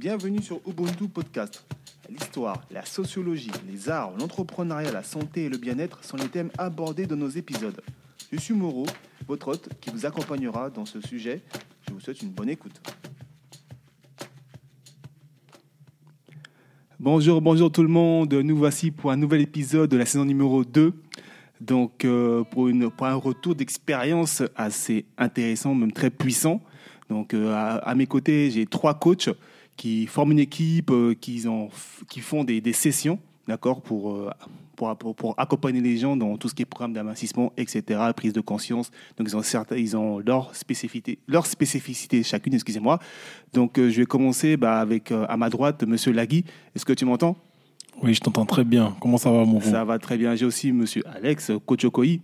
Bienvenue sur Ubuntu Podcast. L'histoire, la sociologie, les arts, l'entrepreneuriat, la santé et le bien-être sont les thèmes abordés dans nos épisodes. Je suis Moreau, votre hôte qui vous accompagnera dans ce sujet. Je vous souhaite une bonne écoute. Bonjour, bonjour tout le monde. Nous voici pour un nouvel épisode de la saison numéro 2. Donc, euh, pour, un retour d'expérience assez intéressant, même très puissant. Donc, euh, à mes côtés, j'ai trois coachs qui forment une équipe, euh, qui, ont, qui font des, des sessions, d'accord, pour, euh, pour, pour, pour accompagner les gens dans tout ce qui est programme d'amincissement, etc., prise de conscience. Donc, ils ont, certains, ils ont leur spécificité, leur spécificité chacune, excusez-moi. Donc, euh, je vais commencer bah, avec, euh, à ma droite, Monsieur Lagui. Est-ce que tu m'entends? Oui, je t'entends très bien. Comment ça va, mon Ça va très bien. J'ai aussi Monsieur Alex Kochokoi.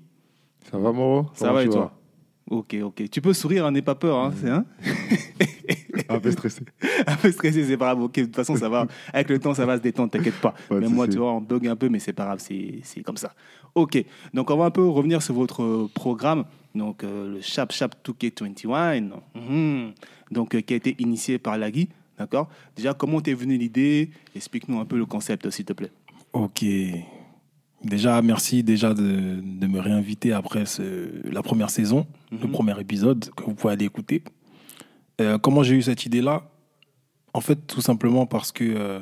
Ça va, Moro Ça va et toi? Ok, ok. Tu peux sourire, hein, n'aie pas peur. Hein, c'est, hein? Un peu stressé. un peu stressé, c'est pas grave. Ok, de toute façon, ça va. Avec le temps, ça va se détendre, t'inquiète pas. Même moi, tu vois, on bug un peu, mais c'est pas grave, c'est, c'est comme ça. Ok, donc on va un peu revenir sur votre programme, donc euh, le Chap Chap 2K21, mhm. donc euh, qui a été initié par Lagui, d'accord? Déjà, comment t'es venu l'idée? Explique-nous un peu le concept, s'il te plaît. Ok. Déjà, merci déjà de, de me réinviter après ce- la première saison, le Mhm. premier épisode que vous pouvez aller écouter. Euh, comment j'ai eu cette idée-là? En fait, tout simplement parce que euh,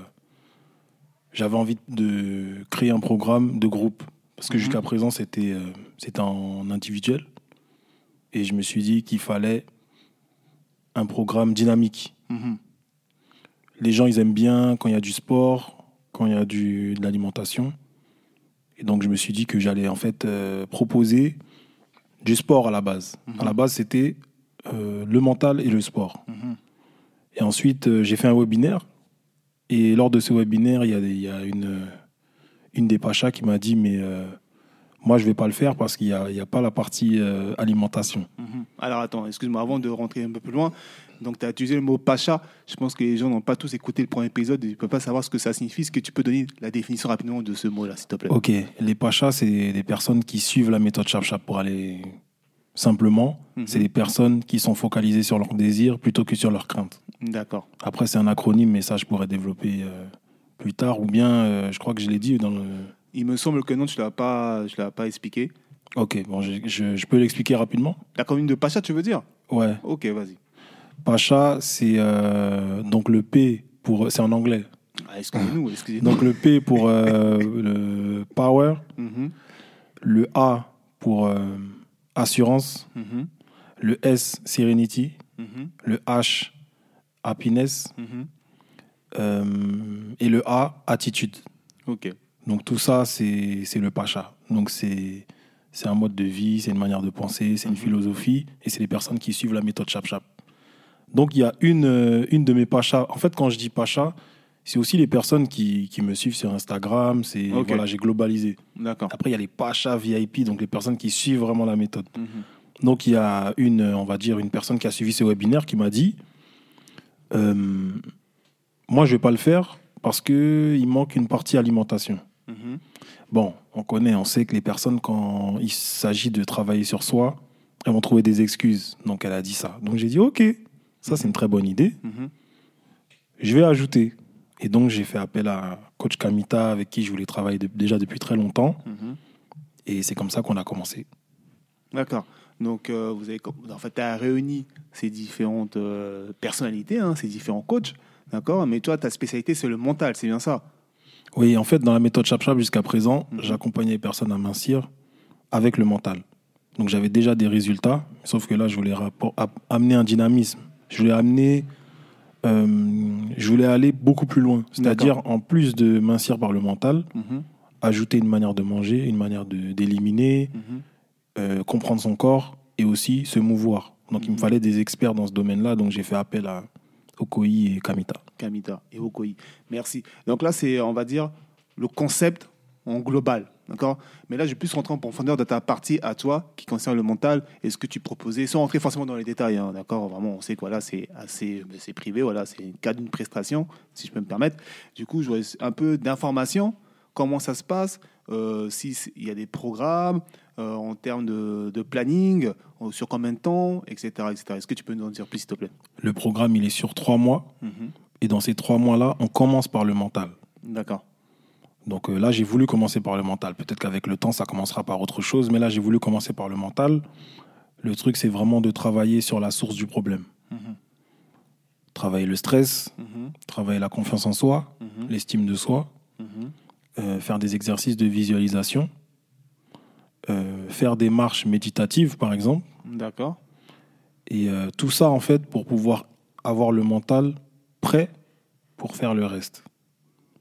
j'avais envie de créer un programme de groupe. Parce que Mhm. jusqu'à présent, c'était euh, c'était en individuel. Et je me suis dit qu'il fallait un programme dynamique. Mhm. les gens, ils aiment bien quand il y a du sport, quand il y a du, de l'alimentation. Et donc, je me suis dit que j'allais en fait proposer du sport à la base. Mhm. À la base, c'était euh, le mental et le sport. Mhm. Et ensuite, euh, j'ai fait un webinaire. Et lors de ce webinaire, il y a, il y a une, une des pachas qui m'a dit Mais euh, moi, je ne vais pas le faire parce qu'il n'y a, a pas la partie euh, alimentation. Mhm. Alors attends, excuse-moi, avant de rentrer un peu plus loin, donc tu as utilisé le mot pacha. Je pense que les gens n'ont pas tous écouté le premier épisode, ils ne peuvent pas savoir ce que ça signifie. Est-ce que tu peux donner la définition rapidement de ce mot-là, s'il te plaît? Ok, les pachas, c'est des personnes qui suivent la méthode Chap pour aller simplement. Mhm. C'est des personnes qui sont focalisées sur leurs désirs plutôt que sur leurs craintes. D'accord. Après, c'est un acronyme, mais ça, je pourrais développer euh, plus tard. Ou bien, euh, je crois que je l'ai dit dans le. Il me semble que non, tu ne l'as pas, pas expliqué. Ok, bon, je, je- je peux l'expliquer rapidement? La commune de pacha, tu veux dire? Ouais. Ok, vas-y. Pacha, c'est euh, donc le P pour. C'est en anglais. Ah, excusez-nous, excusez-nous. Donc le P pour le power, Mhm, le A pour assurance, mhm, le S, serenity, mhm, le H, happiness, mhm. euh, et le A, attitude. Ok. Donc tout ça, c'est le pacha. Donc c'est un mode de vie, c'est une manière de penser, c'est une philosophie, et c'est les personnes qui suivent la méthode Chap Chap. Donc il y a une, euh, une de mes pachas. En fait, quand je dis pacha, c'est aussi les personnes qui, qui me suivent sur Instagram. C'est Ok. voilà, j'ai globalisé. D'accord. Après, il y a les pachas VIP, donc les personnes qui suivent vraiment la méthode. Mhm. Donc il y a une, on va dire, une personne qui a suivi ce webinaire qui m'a dit, euh, moi je vais pas le faire parce que il manque une partie alimentation. Mhm. Bon, on connaît, on sait que les personnes quand il s'agit de travailler sur soi, elles vont trouver des excuses. Donc elle a dit ça. Donc j'ai dit ok, ça c'est une très bonne idée. Mhm. Je vais ajouter. Et donc j'ai fait appel à coach Kamita avec qui je voulais travailler de- déjà depuis très longtemps. Mhm. Et c'est comme ça qu'on a commencé. D'accord. Donc, euh, vous avez, en fait, tu as réuni ces différentes euh, personnalités, hein, ces différents coachs, d'accord? Mais toi, ta spécialité, c'est le mental, c'est bien ça? Oui, en fait, dans la méthode Chap jusqu'à présent, Mhm. j'accompagnais les personnes à mincir avec le mental. Donc j'avais déjà des résultats, sauf que là, je voulais rapport- amener un dynamisme. Je voulais amener, je voulais aller beaucoup plus loin. C'est-à-dire, en plus de mincir par le mental, Mhm. ajouter une manière de manger, une manière de- d'éliminer, Mhm. euh, comprendre son corps et aussi se mouvoir. Donc il me Mhm. fallait des experts dans ce domaine-là, donc j'ai fait appel à Okoi et Kamita. Kamita et Okoi. Merci. Donc là, c'est, on va dire, le concept en global. D'accord? Mais là, je vais plus rentrer en profondeur de ta partie à toi qui concerne le mental et ce que tu proposais, sans rentrer forcément dans les détails. hein, d'accord? Vraiment, on sait que voilà, c'est assez privé. Voilà, c'est le cas d'une prestation, si je peux me permettre. Du coup, je voudrais un peu d'informations. Comment ça se passe? Euh, S'il y a des programmes euh, en termes de, de planning, euh, sur combien de temps, etc. etc. Est-ce que tu peux nous en dire plus, s'il te plaît? Le programme, il est sur trois mois. Mhm. Et dans ces trois mois-là, on commence par le mental. D'accord. Donc euh, là, j'ai voulu commencer par le mental. Peut-être qu'avec le temps, ça commencera par autre chose, mais là, j'ai voulu commencer par le mental. Le truc, c'est vraiment de travailler sur la source du problème. Mhm. Travailler le stress, Mhm. travailler la confiance en soi, Mhm. l'estime de soi, euh, faire des exercices de visualisation, euh, faire des marches méditatives, par exemple. D'accord. Et tout ça, en fait, pour pouvoir avoir le mental prêt pour faire le reste.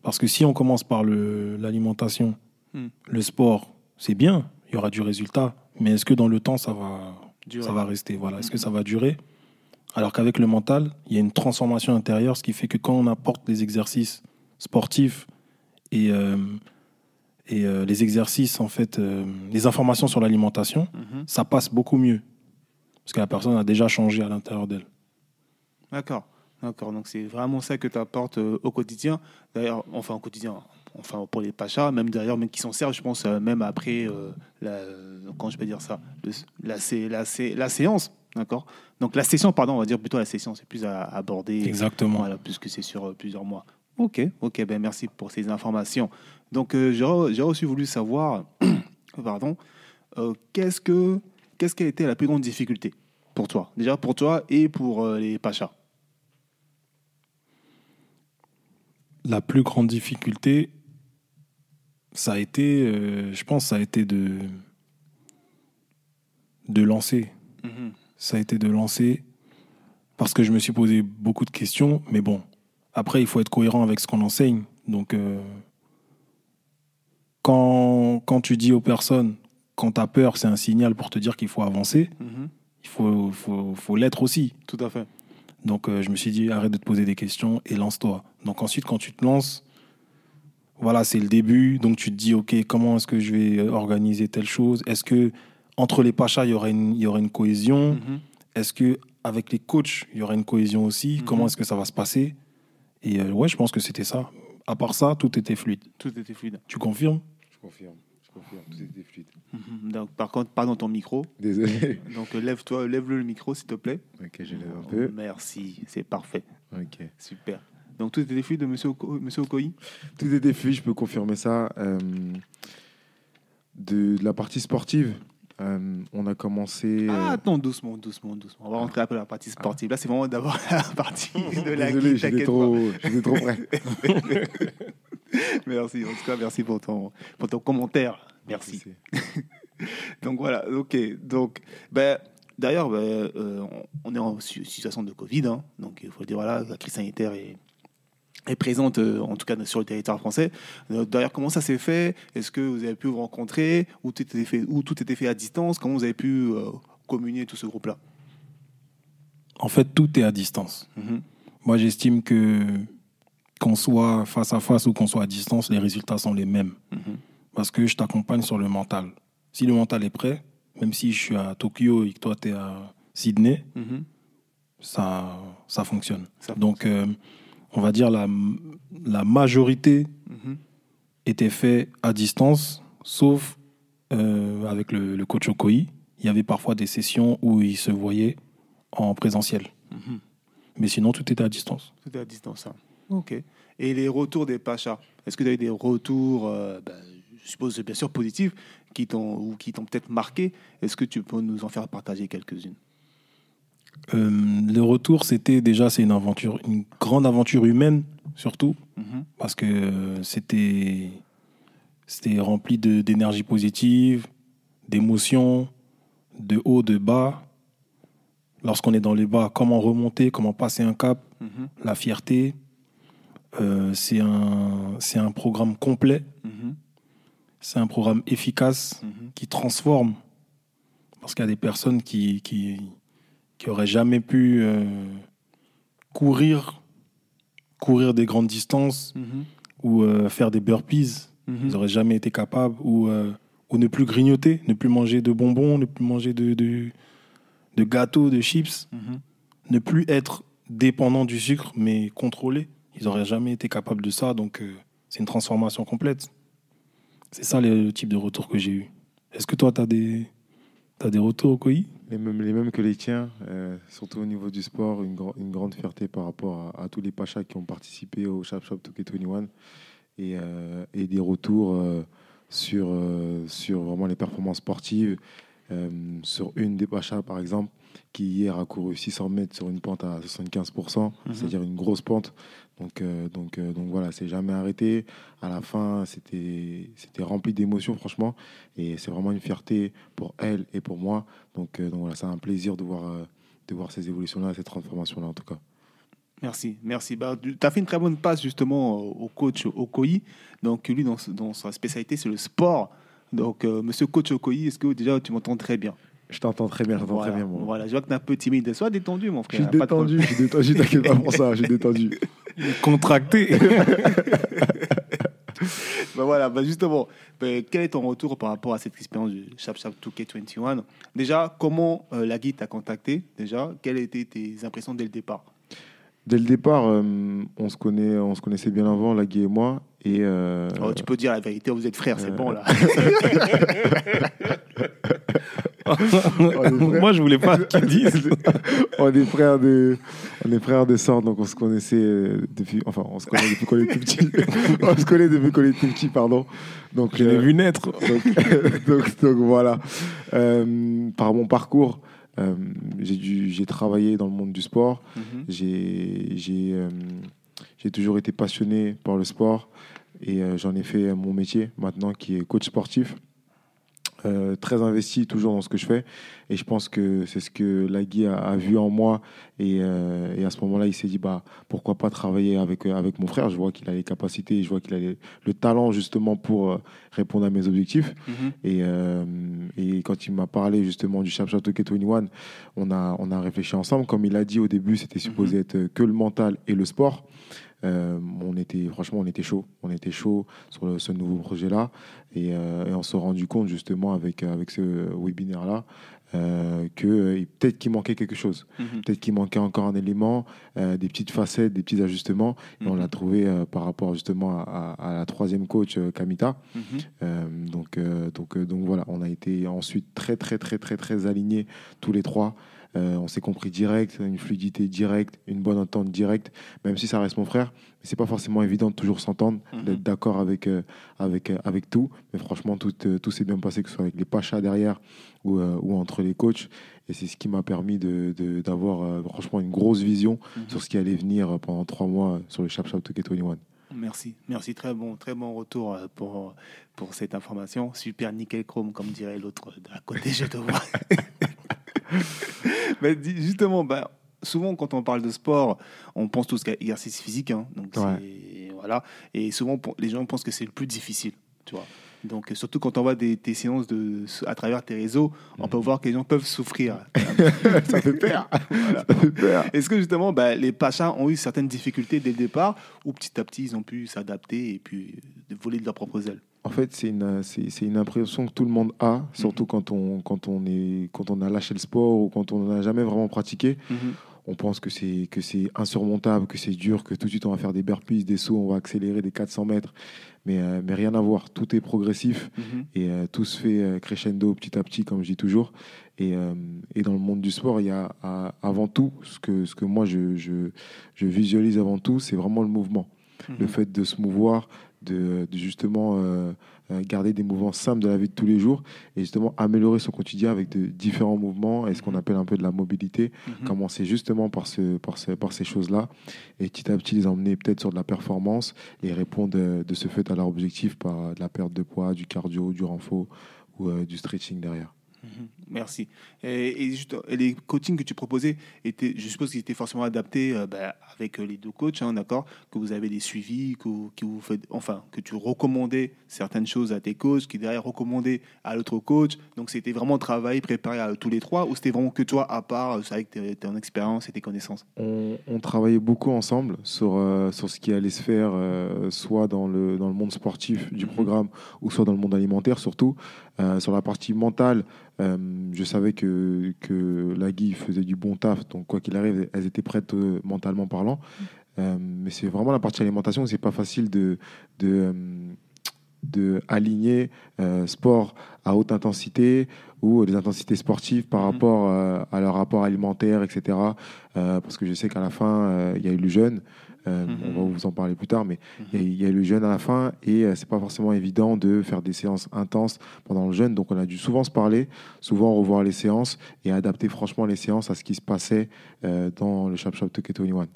Parce que si on commence par le- l'alimentation, Hmm. le sport, c'est bien, il y aura du résultat. Mais est-ce que dans le temps, ça va, Durer. ça va rester? Voilà. Est-ce que ça va durer? Alors qu'avec le mental, il y a une transformation intérieure, ce qui fait que quand on apporte des exercices sportifs et, euh, et euh, les exercices, en fait, euh, les informations sur l'alimentation, Mhm. ça passe beaucoup mieux. Parce que la personne a déjà changé à l'intérieur d'elle. D'accord. D'accord. Donc c'est vraiment ça que tu apportes euh, au quotidien. D'ailleurs, enfin au quotidien, enfin pour les pachas, même d'ailleurs, même qui s'en servent, je pense, euh, même après, euh, la, euh, quand je peux dire ça, le- la, la, sé- la séance. D'accord? Donc la session, pardon, on va dire plutôt la session, c'est plus à aborder. Exactement. Voilà, puisque c'est sur plusieurs mois. Ok, ok, ben merci pour ces informations. Donc j'aurais aussi voulu savoir, pardon, qu'est-ce que qu'est-ce qui a été la plus grande difficulté pour toi, déjà pour toi et pour les pachas. La plus grande difficulté, ça a été, euh, je pense, ça a été de, de lancer. Ça a été de lancer parce que je me suis posé beaucoup de questions. Mais bon, après, il faut être cohérent avec ce qu'on enseigne. Donc, euh, quand, quand tu dis aux personnes, quand tu as peur, c'est un signal pour te dire qu'il faut avancer, Mhm. il faut, faut, faut l'être aussi. Tout à fait. Donc euh, je me suis dit, arrête de te poser des questions et lance-toi. Donc ensuite, quand tu te lances, voilà, c'est le début. Donc tu te dis, ok, comment est-ce que je vais euh, organiser telle chose? Est-ce que entre les pachas, il y aurait une, il y aurait une cohésion? Mhm. Est-ce que avec les coachs, il y aurait une cohésion aussi? Mhm. Comment est-ce que ça va se passer? Et euh, ouais, je pense que c'était ça. À part ça, tout était fluide. Tout était fluide. Tu confirmes? Je confirme, confirme, tout était fluide. Mhm. Donc, par contre, pas dans ton micro. Désolé. Donc lève-toi, lève-le le micro s'il te plaît. Ok, je lève un peu. Merci, c'est parfait, Ok. super. Donc tout était fluide, Monsieur Oko- Monsieur Okoyi? Tout était fluide, je peux confirmer ça. Euh, de, de la partie sportive, euh, on a commencé. Ah, euh, attends, doucement, doucement, doucement. On va rentrer un peu dans la partie sportive. Là, c'est vraiment d'abord la partie de la Désolé, j'étais trop, j'étais trop près. Merci, en tout cas, merci pour ton, pour ton commentaire. Merci. Donc voilà, ok. Donc, ben, d'ailleurs, ben, euh, on est en si- situation de Covid, hein. donc il faut le dire, voilà, la crise sanitaire est, est présente, euh, en tout cas sur le territoire français. Euh, D'ailleurs, comment ça s'est fait? Est-ce que vous avez pu vous rencontrer? Ou tout était fait, ou tout était fait à distance? Comment vous avez pu euh, communier tout ce groupe-là? En fait, tout est à distance. Mhm. Moi, j'estime que qu'on soit face à face ou qu'on soit à distance, les résultats sont les mêmes. Mhm. Parce que je t'accompagne sur le mental. Si le mental est prêt, même si je suis à Tokyo et que toi, tu es à Sydney, Mhm. ça, ça fonctionne. Ça Donc, euh, on va dire la, la majorité Mhm. était fait à distance, sauf euh, avec le, le coach Okoyi. Il y avait parfois des sessions où il se voyait en présentiel. Mais sinon, tout était à distance. Tout est à distance. ça. Ok. Et les retours des Pachas Est-ce que tu as eu des retours, euh, ben, je suppose bien sûr positifs, qui t'ont ou qui t'ont peut-être marqué? Est-ce que tu peux nous en faire partager quelques-unes? Euh, le retour, c'était déjà, c'est une aventure, une grande aventure humaine, surtout, Mhm. parce que euh, c'était, c'était rempli de, d'énergie positive, d'émotions, de haut, de bas. Lorsqu'on est dans les bas, comment remonter, comment passer un cap, Mhm. la fierté. Euh, c'est un, c'est un programme complet, Mhm. c'est un programme efficace Mhm. qui transforme. Parce qu'il y a des personnes qui, qui, qui auraient jamais pu euh, courir, courir des grandes distances Mhm. ou euh, faire des burpees. Ils n'auraient jamais été capables. Ou, ou ne plus grignoter, ne plus manger de bonbons, ne plus manger de, de, de gâteaux, de chips. Ne plus être dépendant du sucre, mais contrôlé. Ils n'auraient jamais été capables de ça. Donc, euh, c'est une transformation complète. C'est ça le, type de retour que j'ai eu. Est-ce que toi, tu as des, T'as des retours COI Les mêmes, les mêmes que les tiens, euh, surtout au niveau du sport, une, grande fierté par rapport à, tous les Pachas qui ont participé au Chap Chap 2K21 et, des retours euh, sur, sur vraiment les performances sportives. Sur une des Pachas, par exemple, qui hier a couru 600 mètres sur une pente à 75%, Mhm. c'est-à-dire une grosse pente. Donc, euh, donc, euh, donc voilà, c'est jamais arrêté. À la fin, c'était c'était rempli d'émotions, franchement. Et c'est vraiment une fierté pour elle et pour moi. Donc, euh, donc voilà, c'est un plaisir de voir, euh, de voir ces évolutions-là, ces transformations-là, en tout cas. Merci, merci. Bah, tu as fait une très bonne passe justement au coach Okoyi. Donc lui, dans, dans sa spécialité, c'est le sport. Donc, euh, monsieur coach Okoyi, est-ce que déjà tu m'entends très bien? Je t'entends très bien, je t'entends voilà, très bien, moi. voilà, je vois que tu es un peu timide. Sois détendu, mon Je frère. suis de problème. détendu, je suis détendu, t'inquiète pas pour ça, je suis détendu. Contracté. Bah voilà, bah justement, bah, quel est ton retour par rapport à cette expérience du Chap Chap 2K21 Déjà, comment euh, la guide t'a contacté Déjà, quelles étaient tes impressions dès le départ? Dès le départ, euh, on, se connaît, on se connaissait bien avant, Lagui et moi. Et, euh, Oh, Tu peux dire la vérité, vous êtes frères, c'est euh, bon là. Moi, je voulais pas qu'ils disent. on est frères de, on est frères de sœurs, donc on se connaissait euh, depuis, enfin, on se connaît depuis qu'on est tout petit. on se connaît depuis qu'on est tout petit, pardon. Donc, Je l'ai euh, vu naître. donc, donc, donc voilà. Euh, par mon parcours, euh, j'ai dû- j'ai travaillé dans le monde du sport. Mhm. J'ai j'ai, euh, j'ai toujours été passionné par le sport et euh, j'en ai fait mon métier maintenant qui est coach sportif. Euh, très investi toujours dans ce que je fais et je pense que c'est ce que Lagui a, a vu en moi et, euh, et à ce moment-là il s'est dit bah pourquoi pas travailler avec avec mon frère je vois qu'il a les capacités je vois qu'il a les- le talent justement pour répondre à mes objectifs Mhm. et, euh, et quand il m'a parlé justement du Chap Chap 2K21, on a, on a réfléchi ensemble. Comme il a dit au début, c'était supposé être que le mental et le sport. Euh, on était, franchement, on était chaud. On était chaud sur le- ce nouveau projet-là. Et, euh, et on s'est rendu compte justement avec, avec ce webinaire-là euh, que euh, peut-être qu'il manquait quelque chose. Mhm. Peut-être qu'il manquait encore un élément, euh, des petites facettes, des petits ajustements. Et on Mhm. l'a trouvé euh, par rapport justement à, à- à la troisième coach, euh, Kamita. Mhm. Euh, donc, euh, donc, euh, donc voilà, on a été ensuite très, très, très, très, très alignés tous les trois. Euh, on s'est compris direct, une fluidité directe, une bonne entente directe, même si ça reste mon frère. Mais c'est pas forcément évident de toujours s'entendre, Mhm. d'être d'accord avec, euh, avec, euh, avec tout. Mais franchement, tout, euh, tout s'est bien passé, que ce soit avec les pachas derrière ou, ou entre les coachs. Et c'est ce qui m'a permis de- de- d'avoir franchement une grosse vision Mhm. sur ce qui allait venir pendant trois mois sur le Chap Chap 2K21. Merci, merci, très bon, très bon retour pour, pour cette information. Super nickel chrome, comme dirait l'autre à côté, je te vois. Dis- justement, bah, souvent quand on parle de sport, on pense tous qu'à exercice physique. hein. donc c'est- voilà. Et souvent, les gens pensent que c'est le plus difficile. Tu vois. Donc, surtout quand on voit des, tes séances de, à travers tes réseaux, on peut voir que les gens peuvent souffrir. ça fait peur Voilà. Ça fait peur Est-ce que justement, bah, les Pachas ont eu certaines difficultés dès le départ ou petit à petit ils ont pu s'adapter et puis euh, voler de leurs propres ailes? En fait, c'est une, c'est, c'est une impression que tout le monde a, Mhm. surtout quand, on, quand, on est, quand on a lâché le sport ou quand on n'a jamais vraiment pratiqué. On pense que c'est, que c'est insurmontable, que c'est dur, que tout de suite on va faire des burpees, des sauts, on va accélérer des 400 mètres. Mais, euh, mais rien à voir, tout est progressif Mhm. et euh, tout se fait euh, crescendo petit à petit, comme je dis toujours. Et, euh, et dans le monde du sport, il y a à- avant tout, ce que, ce que moi je, je, je visualise avant tout, c'est vraiment le mouvement le Mhm. fait de se mouvoir, de, de justement euh, euh, garder des mouvements simples de la vie de tous les jours et justement améliorer son quotidien avec de différents mouvements et ce qu'on appelle un peu de la mobilité. Mhm. Commencer justement par, ce, par, ce- par ces choses-là et petit à petit les emmener peut-être sur de la performance et répondre euh, de ce fait à leur objectif par de la perte de poids, du cardio, du renfort ou euh, du stretching derrière. Mhm. Merci. Et, et juste, et les coachings que tu proposais, étaient, je suppose qu'ils étaient forcément adaptés euh, bah, avec euh, les deux coachs, hein, d'accord? Que vous avez des suivis, que, vous- que vous faites, enfin, que tu recommandais certaines choses à tes coachs, qui derrière recommandaient à l'autre coach. Donc c'était vraiment travail préparé à tous les trois, ou c'était vraiment que toi à part, euh, avec ton expérience et tes connaissances? On, on travaillait beaucoup ensemble sur, euh, sur ce qui allait se faire, euh, soit dans le, dans le monde sportif du Mhm. programme, ou soit dans le monde alimentaire surtout. Euh, sur la partie mentale, euh, je savais que, que la Guy faisait du bon taf, donc quoi qu'il arrive, elles étaient prêtes euh, mentalement parlant. Mais c'est vraiment la partie alimentation, c'est pas facile de, de, de aligner sport à haute intensité ou des intensités sportives par Mhm. rapport à leur rapport alimentaire, etc. Parce que je sais qu'à la fin, il y a eu le jeûne. Euh, Mhm. On va vous en parler plus tard, mais Mhm. il y a- y le jeûne à la fin et euh, c'est pas forcément évident de faire des séances intenses pendant le jeûne. Donc on a dû souvent se parler, souvent revoir les séances et adapter franchement les séances à ce qui se passait euh, dans le Shop Shop 2K21.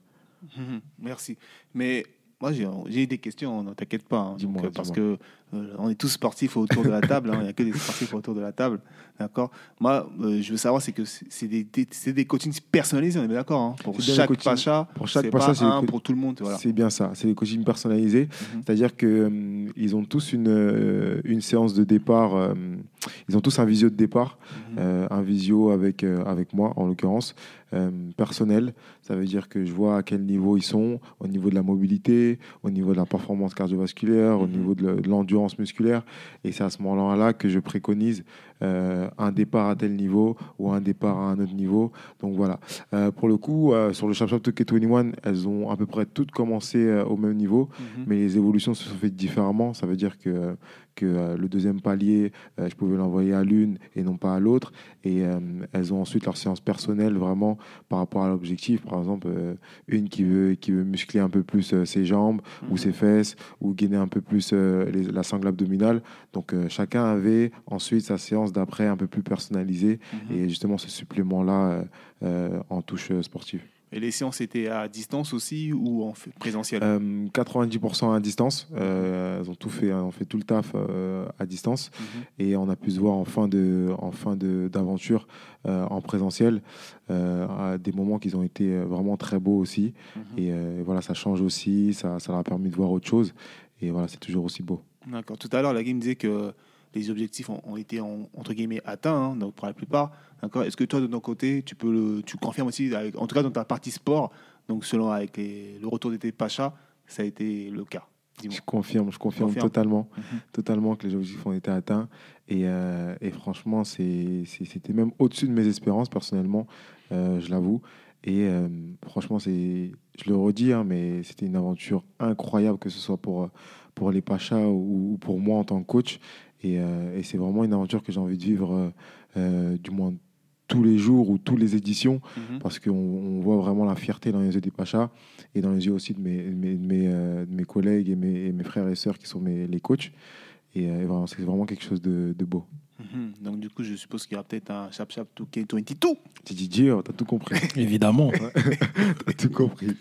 Mhm, Merci. Mais moi, j'ai des questions, ne t'inquiète pas. hein. Donc, euh, parce que euh, on est tous sportifs autour de la table. hein. Il n'y a que des sportifs autour de la table. D'accord? Moi, euh, je veux savoir, c'est que c'est des, des- c'est des coachings personnalisés, on est bien d'accord hein? Pour C'est chaque pacha, pour chaque c'est pacha, pas c'est des un co- pour tout le monde. Voilà. C'est bien ça, c'est des coachings personnalisés. Mhm. C'est-à-dire qu'ils ils ont tous une, euh, une séance de départ, euh, ils ont tous un visio de départ, Mhm. euh, un visio avec, euh, avec moi en l'occurrence, euh, personnel. Ça veut dire que je vois à quel niveau ils sont, au niveau de la mobilité, au niveau de la performance cardiovasculaire, au Mhm. niveau de le- musculaire. Et c'est à ce moment-là que je préconise euh, un départ à tel niveau ou un départ à un autre niveau. Donc voilà. Euh, pour le coup, euh, sur le Chap Chap 2K21, elles ont à peu près toutes commencé au même niveau Mhm. mais les évolutions se sont faites différemment. Ça veut dire que, que euh, le deuxième palier, euh, je pouvais l'envoyer à l'une et non pas à l'autre. Et euh, elles ont ensuite leur séance personnelle vraiment par rapport à l'objectif. Par exemple, une qui veut, qui veut muscler un peu plus ses jambes ou Mhm. ses fesses ou gainer un peu plus les- la sangle abdominale. Donc chacun avait ensuite sa séance d'après un peu plus personnalisée Mhm. et justement ce supplément-là en touche sportive. Et les séances étaient à distance aussi ou en présentiel? Euh, 90% à distance. Euh, elles ont tout fait, on fait tout le taf euh, à distance Mhm. et on a pu se voir en fin de, en fin d'aventure euh, en présentiel euh, à des moments qui ont été vraiment très beaux aussi. Mhm. Et voilà, ça change aussi, ça, ça leur a permis de voir autre chose. Et voilà, c'est toujours aussi beau. D'accord. Tout à l'heure, la game disait que les objectifs ont, ont été en- entre guillemets atteints, hein, donc pour la plupart. D'accord. Est-ce que toi, de ton côté, tu peux le, tu confirmes aussi, avec- en tout cas dans ta partie sport, donc selon avec les- le retour de tes pachas, ça a été le cas? Je confirme, je confirme Confirme. totalement, Mhm. totalement que les objectifs ont été atteints. Et, euh, et franchement, c'était même au-dessus de mes espérances, personnellement, euh, je l'avoue. Et euh, franchement, c'est, je le redis, hein, mais c'était une aventure incroyable, que ce soit pour, pour les Pachas ou, ou pour moi en tant que coach. Et, euh, et c'est vraiment une aventure que j'ai envie de vivre, euh, euh, du moins tous les jours ou toutes les éditions Mhm. parce qu'on on voit vraiment la fierté dans les yeux des Pachas et dans les yeux aussi de mes, de mes, de mes, euh, de mes collègues et mes, et mes frères et sœurs qui sont mes, les coachs. Et, et voilà, c'est vraiment quelque chose de, de beau. Mhm. Donc du coup, je suppose qu'il y aura peut-être un Chap Chap 2K22. Tu dis dire, t'as tout compris. Évidemment. t'as tout compris.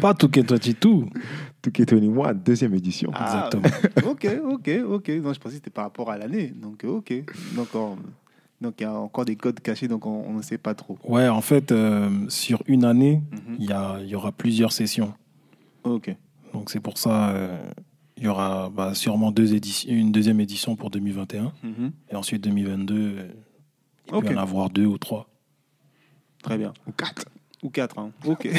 Pas tout qu'est toi, tout. Tout qui est moi, deuxième édition. Ah, Exactement. ok, ok, ok. Non, je pensais que c'était par rapport à l'année. Donc, euh, ok. Donc, on- donc, il y a encore des codes cachés, donc on ne sait pas trop. Ouais, en fait, euh, sur une année, Mhm. il y, a- il y aura plusieurs sessions. Ok. Donc c'est pour ça, euh, il y aura bah, sûrement deux éditions, une deuxième édition pour 2021. Mhm. Et ensuite 2022, euh, il Ok. peut y en avoir deux ou trois. Très bien. Ou quatre. Ou quatre, hein. Ok.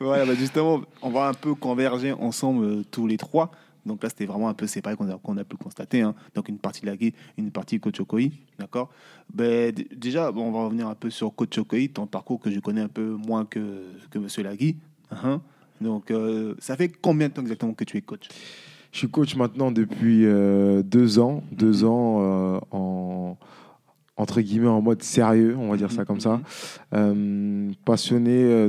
voilà, bah justement, on va un peu converger ensemble euh, tous les trois. Donc là, c'était vraiment un peu séparé qu'on a, qu'on a pu constater. hein. Donc une partie Lagui, une partie Coach Okoi. D'accord? Ben, d- Déjà, bon, on va revenir un peu sur Coach Okoi, ton parcours que je connais un peu moins que, que Monsieur Lagui. Hein. Donc, euh, ça fait combien de temps exactement que tu es coach? Je suis coach maintenant depuis euh, deux ans. Deux ans euh, en entre guillemets en mode sérieux, on va dire ça comme ça. Euh, passionné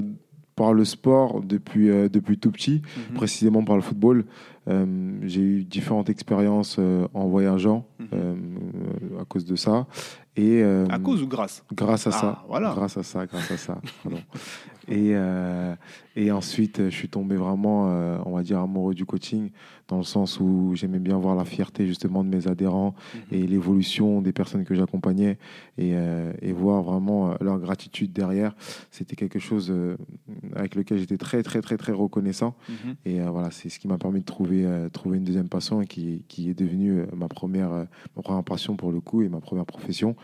par le sport depuis, euh, depuis tout petit, Mhm. précisément par le football. Euh, j'ai eu différentes expériences euh, en voyageant Mhm. à cause de ça. Et, euh, À cause ou grâce Grâce à Ah, ça. voilà. Grâce à ça, grâce à ça. et, euh, et ensuite, je suis tombé vraiment, euh, on va dire, amoureux du coaching, dans le sens où j'aimais bien voir la fierté justement de mes adhérents Mhm. et l'évolution des personnes que j'accompagnais et, euh, et voir vraiment euh, leur gratitude derrière. C'était quelque chose euh, avec lequel j'étais très, très, très, très reconnaissant. Mhm. Et euh, voilà, c'est ce qui m'a permis de trouver, euh, trouver une deuxième passion et qui, qui est devenue euh, ma première, euh, ma première passion pour le coup et ma première profession.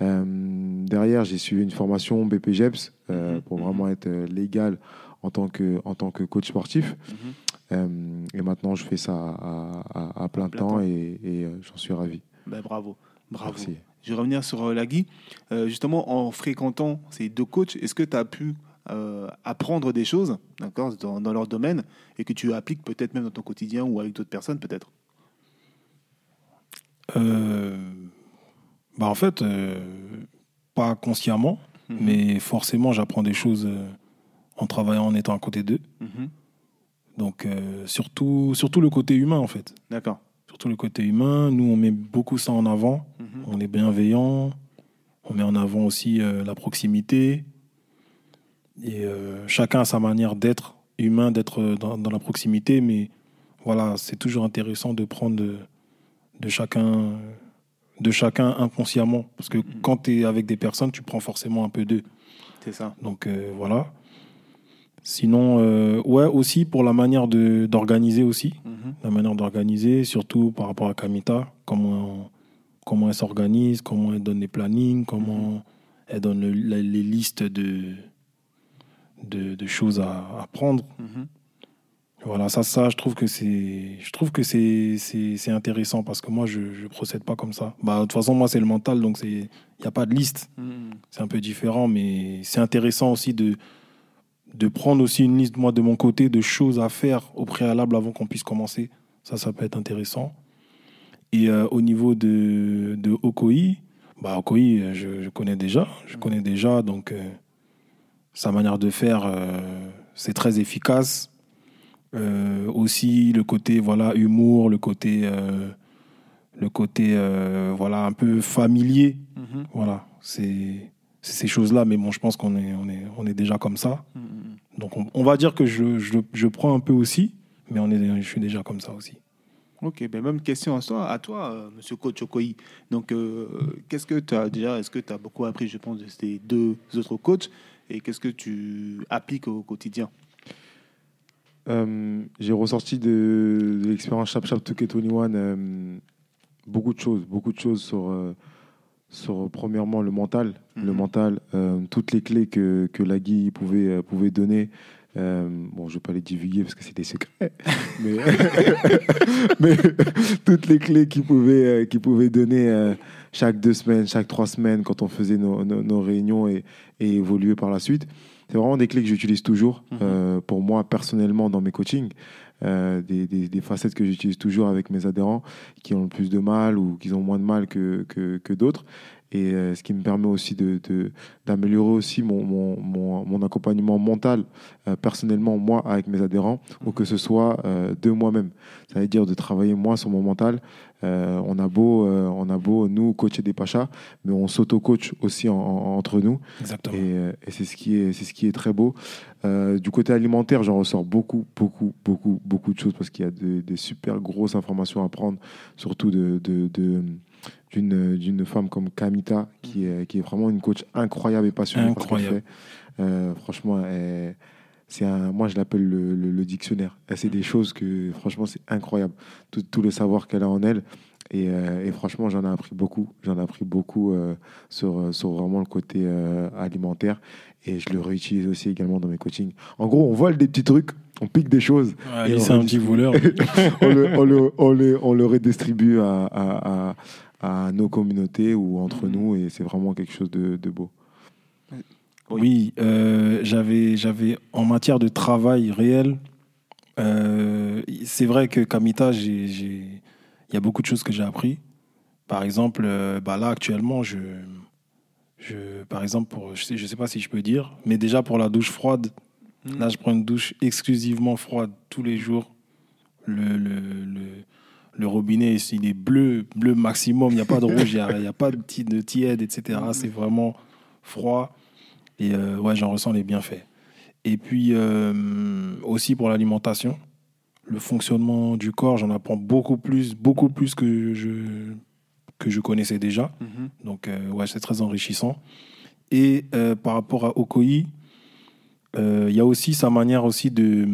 Euh, derrière, j'ai suivi une formation BPGEPS euh, Mhm, pour mhm. vraiment être euh, légal en tant que, en tant que coach sportif. Mhm. Euh, et maintenant, je fais ça à, à- à plein, plein temps, temps. et, et, j'en suis ravi. Ben, bravo. Bravo. Merci. Je vais revenir sur euh, Lagui. Euh, justement, en fréquentant ces deux coachs, est-ce que tu as pu euh, apprendre des choses, d'accord, dans, dans leur domaine, et que tu appliques peut-être même dans ton quotidien ou avec d'autres personnes, peut-être? Euh, bah en fait, euh, pas consciemment, Mhm. mais forcément, j'apprends des choses euh, en travaillant, en étant à côté d'eux. Mhm. Donc, euh, surtout, surtout le côté humain, en fait. D'accord. Surtout le côté humain. Nous, on met beaucoup ça en avant. Mhm. On est bienveillant. On met en avant aussi euh, la proximité. Et chacun a sa manière d'être humain, d'être dans, dans la proximité. Mais voilà, c'est toujours intéressant de prendre de, de chacun, de chacun inconsciemment. Parce que quand tu es avec des personnes, tu prends forcément un peu d'eux. C'est ça. Donc euh, voilà. Sinon, euh, ouais, aussi pour la manière d'organiser aussi Mhm. la manière d'organiser, surtout par rapport à Kamita, comment, comment elle s'organise, comment elle donne les plannings, comment elle donne le- la- les listes de, de, de choses à, à prendre. Voilà, ça, ça, je trouve que c'est, je trouve que c'est, c'est, c'est intéressant parce que moi, je, je procède pas comme ça. Bah, de toute façon, moi, c'est le mental, donc c'est, il n'y a pas de liste. Mhm. C'est un peu différent, mais c'est intéressant aussi de, de prendre aussi une liste, moi, de mon côté, de choses à faire au préalable avant qu'on puisse commencer. Ça, ça peut être intéressant. Et euh, au niveau de, de Okoi, bah, Okoi, je, je connais déjà. Je connais déjà, donc euh, sa manière de faire, euh, c'est très efficace. Euh, aussi, le côté voilà, humour, le côté, euh, le côté euh, voilà, un peu familier. Mhm. Voilà, c'est ces choses-là, mais bon, je pense qu'on est, on est, on est déjà comme ça. Mhm. Donc, on, on va dire que je, je, je prends un peu aussi, mais on est, je suis déjà comme ça aussi. Ok, ben même question à toi, à toi Monsieur Coach Okoyi. Donc, qu'est-ce que tu as déjà Est-ce que tu as beaucoup appris, je pense, de ces deux autres coachs Et qu'est-ce que tu appliques au quotidien? Euh, j'ai ressorti de, de l'expérience Chap Chap Touquet 21 euh, beaucoup de choses, beaucoup de choses sur, euh, sur premièrement le mental, le Mhm. mental, euh, toutes les clés que, que Lagui pouvait, pouvait donner. Euh, bon, je ne vais pas les divulguer parce que c'est des secrets, mais, mais toutes les clés qu'il pouvait, euh, qu'il pouvait donner euh, chaque deux semaines, chaque trois semaines quand on faisait nos, nos- nos réunions et, et évoluer par la suite. C'est vraiment des clés que j'utilise toujours Mhm. euh, pour moi personnellement dans mes coachings. Euh, des, des- des facettes que j'utilise toujours avec mes adhérents qui ont le plus de mal ou qui ont moins de mal que, que, que d'autres. Et euh, ce qui me permet aussi de- de- d'améliorer aussi mon, mon, mon, mon accompagnement mental euh, personnellement, moi, avec mes adhérents, ou que ce soit euh, de moi-même. Ça veut dire de travailler moi sur mon mental. Euh, on, a beau, euh, on a beau, nous, coacher des pachas, mais on s'auto-coach aussi en- en- entre nous. Exactement. Et, euh, et c'est ce qui est, c'est ce qui est très beau. Euh, du côté alimentaire, j'en ressors beaucoup, beaucoup, beaucoup, beaucoup de choses parce qu'il y a de- des super grosses informations à prendre, surtout de, de- de- d'une, d'une femme comme Kamita, qui est, qui est vraiment une coach incroyable et passionnée. par ce qu'elle Incroyable. fait. Euh, franchement, elle- c'est un, moi je l'appelle le, le- le dictionnaire. Elle, c'est des choses que, franchement, c'est incroyable. Tout, tout le savoir qu'elle a en elle. Et, euh, et franchement, j'en ai appris beaucoup. J'en ai appris beaucoup euh, sur, euh, sur vraiment le côté euh, alimentaire. Et je le réutilise aussi également dans mes coachings. En gros, on vole des petits trucs, on pique des choses, Ouais, Et c'est un petit voleur. on, le, on, le, on, le, on le redistribue à, à, à- à nos communautés ou entre Mhm. nous. Et c'est vraiment quelque chose de, de beau. Oui, euh, j'avais, j'avais en matière de travail réel, euh, c'est vrai que Kamita, il y a beaucoup de choses que j'ai appris. Par exemple, euh, bah là actuellement, je, je, par exemple, pour, je sais, je sais pas si je peux dire, mais déjà pour la douche froide, Mhm. là je prends une douche exclusivement froide tous les jours. Le, le, le, le robinet, il est bleu, bleu maximum, il n'y a pas de rouge, il n'y a, il y a pas de, de tiède, etc. C'est vraiment froid. Et euh, ouais, j'en ressens les bienfaits. Et puis euh, aussi pour l'alimentation, le fonctionnement du corps, j'en apprends beaucoup plus, beaucoup plus que je, que je connaissais déjà. Mhm. Donc euh, ouais, c'est très enrichissant. Et par rapport à Okoyi, euh, il y a aussi sa manière aussi de-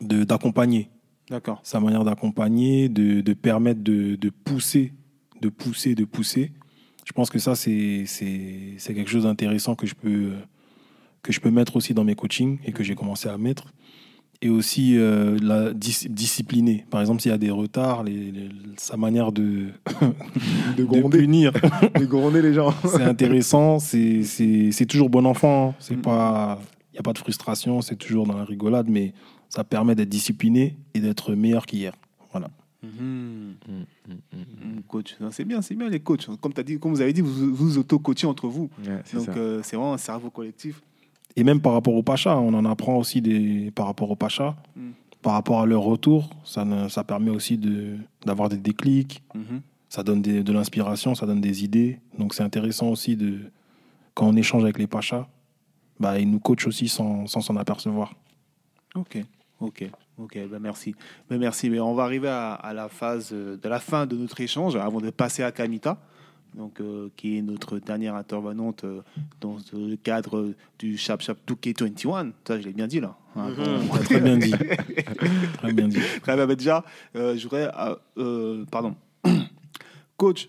d'accompagner D'accord. sa manière d'accompagner, de, de permettre de, de pousser, de pousser, de pousser. Je pense que ça, c'est quelque chose d'intéressant que, je peux que je peux mettre aussi dans mes coachings et que j'ai commencé à mettre. et aussi euh, la dis- discipliner. Par exemple, s'il y a des retards, les- les- sa manière de, De de gronder, punir, de gronder les gens. c'est intéressant. C'est- toujours bon enfant. hein. Mm. il n'y a pas de frustration. C'est toujours dans la rigolade, mais ça permet d'être discipliné et d'être meilleur qu'hier. Voilà. Mhm. Mm, Coach, Non, c'est bien, c'est bien les coachs. Comme, t'as dit, comme vous avez dit, vous vous auto-coachez entre vous. Donc euh, c'est vraiment un cerveau collectif. Et même par rapport au Pacha, on en apprend aussi des, par rapport au Pacha. Mm. Par rapport à leur retour, ça, permet aussi de- d'avoir des déclics. Ça donne des- de l'inspiration, ça donne des idées. Donc c'est intéressant aussi de quand on échange avec les pachas, bah, ils nous coachent aussi sans s'en apercevoir. Ok, ok, ok, ben merci. Ben merci, mais on va arriver à, à la phase euh, de la fin de notre échange avant de passer à Kamita, donc, euh, qui est notre dernière intervenante euh, dans le cadre du Chap Chap 2K21. Ça, je l'ai bien dit là. Hein, T'as Très bien dit. Très bien dit. Très bien, ben déjà, euh, je voudrais. euh, euh, pardon. Coach,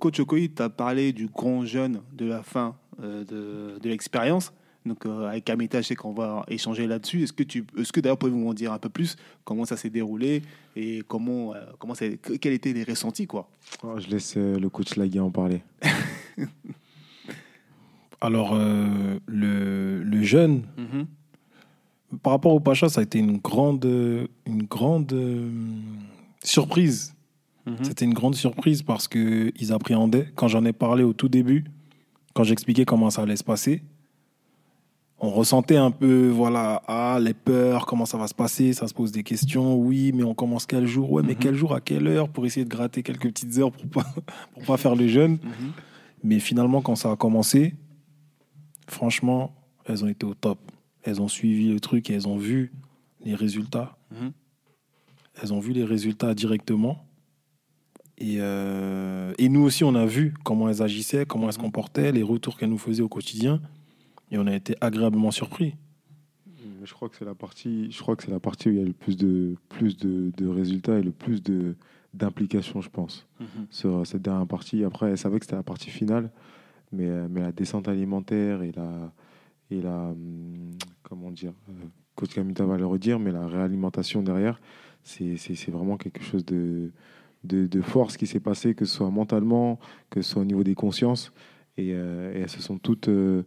Coach Okoye, tu as parlé du grand jeune de la fin de, de l'expérience. Donc, euh, avec Kamita, je sais qu'on va échanger là-dessus. Est-ce que, tu, est-ce que d'ailleurs, pouvez-vous m'en dire un peu plus? Comment ça s'est déroulé et comment, euh, comment c'est, que- quels étaient les ressentis quoi? Oh, je laisse euh, le coach Lagui en parler. Alors euh, le, le jeune, Mhm. par rapport au pacha, ça a été une grande, une grande euh, surprise. Mhm. C'était une grande surprise parce que ils appréhendaient. Quand j'en ai parlé au tout début, quand j'expliquais comment ça allait se passer, on ressentait un peu, voilà, ah, les peurs, comment ça va se passer, ça se pose des questions. Oui, mais on commence quel jour Ouais, mais Mhm. quel jour, à quelle heure Pour essayer de gratter quelques petites heures pour pas, pour pas faire le jeune. Mhm. Mais finalement, quand ça a commencé, franchement, elles ont été au top. Elles ont suivi le truc et elles ont vu les résultats. Mhm. Elles ont vu les résultats directement. Et, euh, et nous aussi, on a vu comment elles agissaient, comment elles se comportaient, les retours qu'elles nous faisaient au quotidien. Et on a été agréablement surpris. Je crois que c'est la partie, je crois que c'est la partie où il y a le plus de, plus de, de résultats et le plus de d'implication, je pense, Mhm. sur cette dernière partie. Après, elle savait que c'était la partie finale, mais, euh, mais la descente alimentaire et la, et la hum, comment dire, euh, coach Kamita va le redire, mais la réalimentation derrière, c'est vraiment quelque chose de, de, de fort ce qui s'est passé, que ce soit mentalement, que ce soit au niveau des consciences. Et, euh, et elles se sont toutes, euh,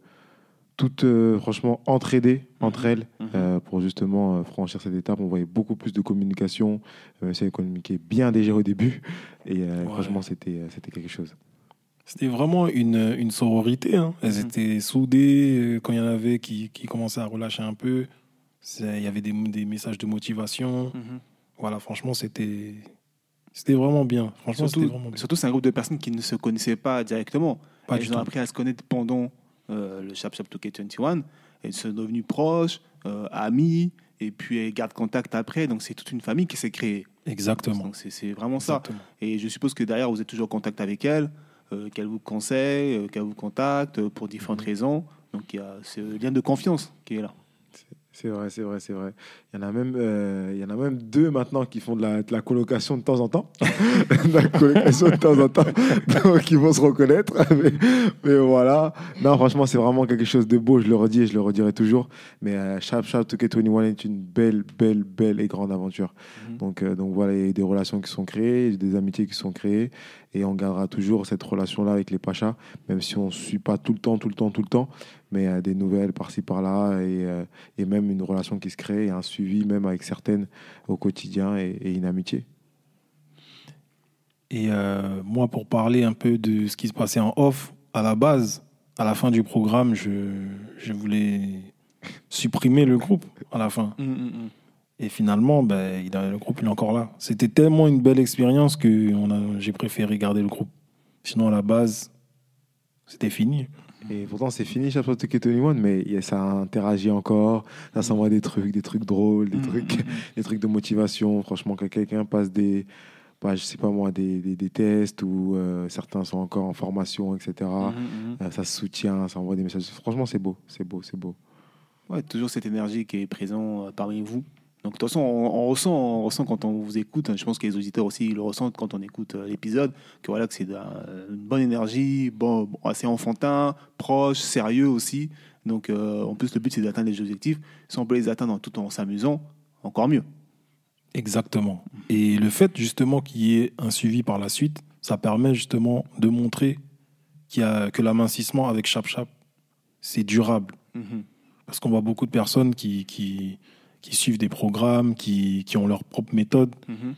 toutes euh, franchement entraidées entre elles Mhm. euh, pour justement euh, franchir cette étape. On voyait beaucoup plus de communication. Euh, ça communiquait bien déjà au début. Et euh, Ouais. franchement, c'était euh, c'était quelque chose. C'était vraiment une, une sororité. hein. Elles Mhm. étaient soudées. Quand il y en avait qui, qui commençaient à relâcher un peu, il y avait des, des messages de motivation. Mhm. Voilà, franchement, c'était c'était vraiment bien. Franchement, c'était Surtout, vraiment bien. surtout, c'est un groupe de personnes qui ne se connaissaient pas directement. Pas Elles du ont tout. appris à se connaître pendant le Chap Chap 2K21. Elles sont devenues proches, euh, amies, et puis elles gardent contact après. Donc c'est toute une famille qui s'est créée. Exactement. Donc c'est c'est vraiment ça. Et je suppose que derrière, vous êtes toujours en contact avec elles, euh, qu'elles vous conseillent, euh, qu'elles vous contactent euh, pour différentes raisons. Donc il y a ce lien de confiance qui est là. C'est vrai, c'est vrai, c'est vrai. Il y en a même, euh, il y en a même deux maintenant qui font de la, de la colocation de temps en temps. de la colocation de temps en temps. Donc, ils vont se reconnaître. mais, mais voilà. Non, franchement, c'est vraiment quelque chose de beau. Je le redis et je le redirai toujours. Mais euh, Sharp Sharp 2K21 est une belle, belle, belle et grande aventure. Mhm. Donc, euh, donc voilà, il y a des relations qui sont créées, des amitiés qui sont créées. Et on gardera toujours cette relation-là avec les Pachas, même si on ne suit pas tout le temps, tout le temps, tout le temps. Mais euh, des nouvelles par-ci, par-là. Et, et même une relation qui se crée et un suivi même avec certaines au quotidien et, et une amitié. Et euh, moi, pour parler un peu de ce qui se passait en off, à la base, à la fin du programme, je, je voulais supprimer le groupe à la fin. Mhm, mhm. Et finalement, ben, il a, le groupe il est encore là. C'était tellement une belle expérience que j'ai préféré garder le groupe. Sinon, à la base, c'était fini. Et pourtant, c'est fini, chaque fois que 21, mais y a- ça interagit encore, ça s'envoie des trucs, des trucs drôles, des, Mhm, trucs, des trucs de motivation. Franchement, que quelqu'un passe des, bah, je sais pas moi, des, des, des tests ou euh, certains sont encore en formation, etc. Mhm. Euh, ça se soutient, ça envoie des messages. Franchement, c'est beau, c'est beau, c'est beau. Ouais, toujours cette énergie qui est présente euh, parmi vous. Donc, de toute façon, on, on ressent, on ressent quand on vous écoute. hein, Je pense que les auditeurs aussi ils le ressentent quand on écoute euh, l'épisode. Que voilà, que c'est une bonne énergie, bon, bon, assez enfantin, proche, sérieux aussi. Donc, euh, en plus, le but c'est d'atteindre les objectifs. Si on peut les atteindre tout en s'amusant, encore mieux. Exactement. Et le fait justement qu'il y ait un suivi par la suite, ça permet justement de montrer qu'il y a, que l'amincissement avec Chap Chap, c'est durable. Mhm. Parce qu'on voit beaucoup de personnes qui, qui, qui suivent des programmes, qui, qui ont leur propre méthode, Mhm.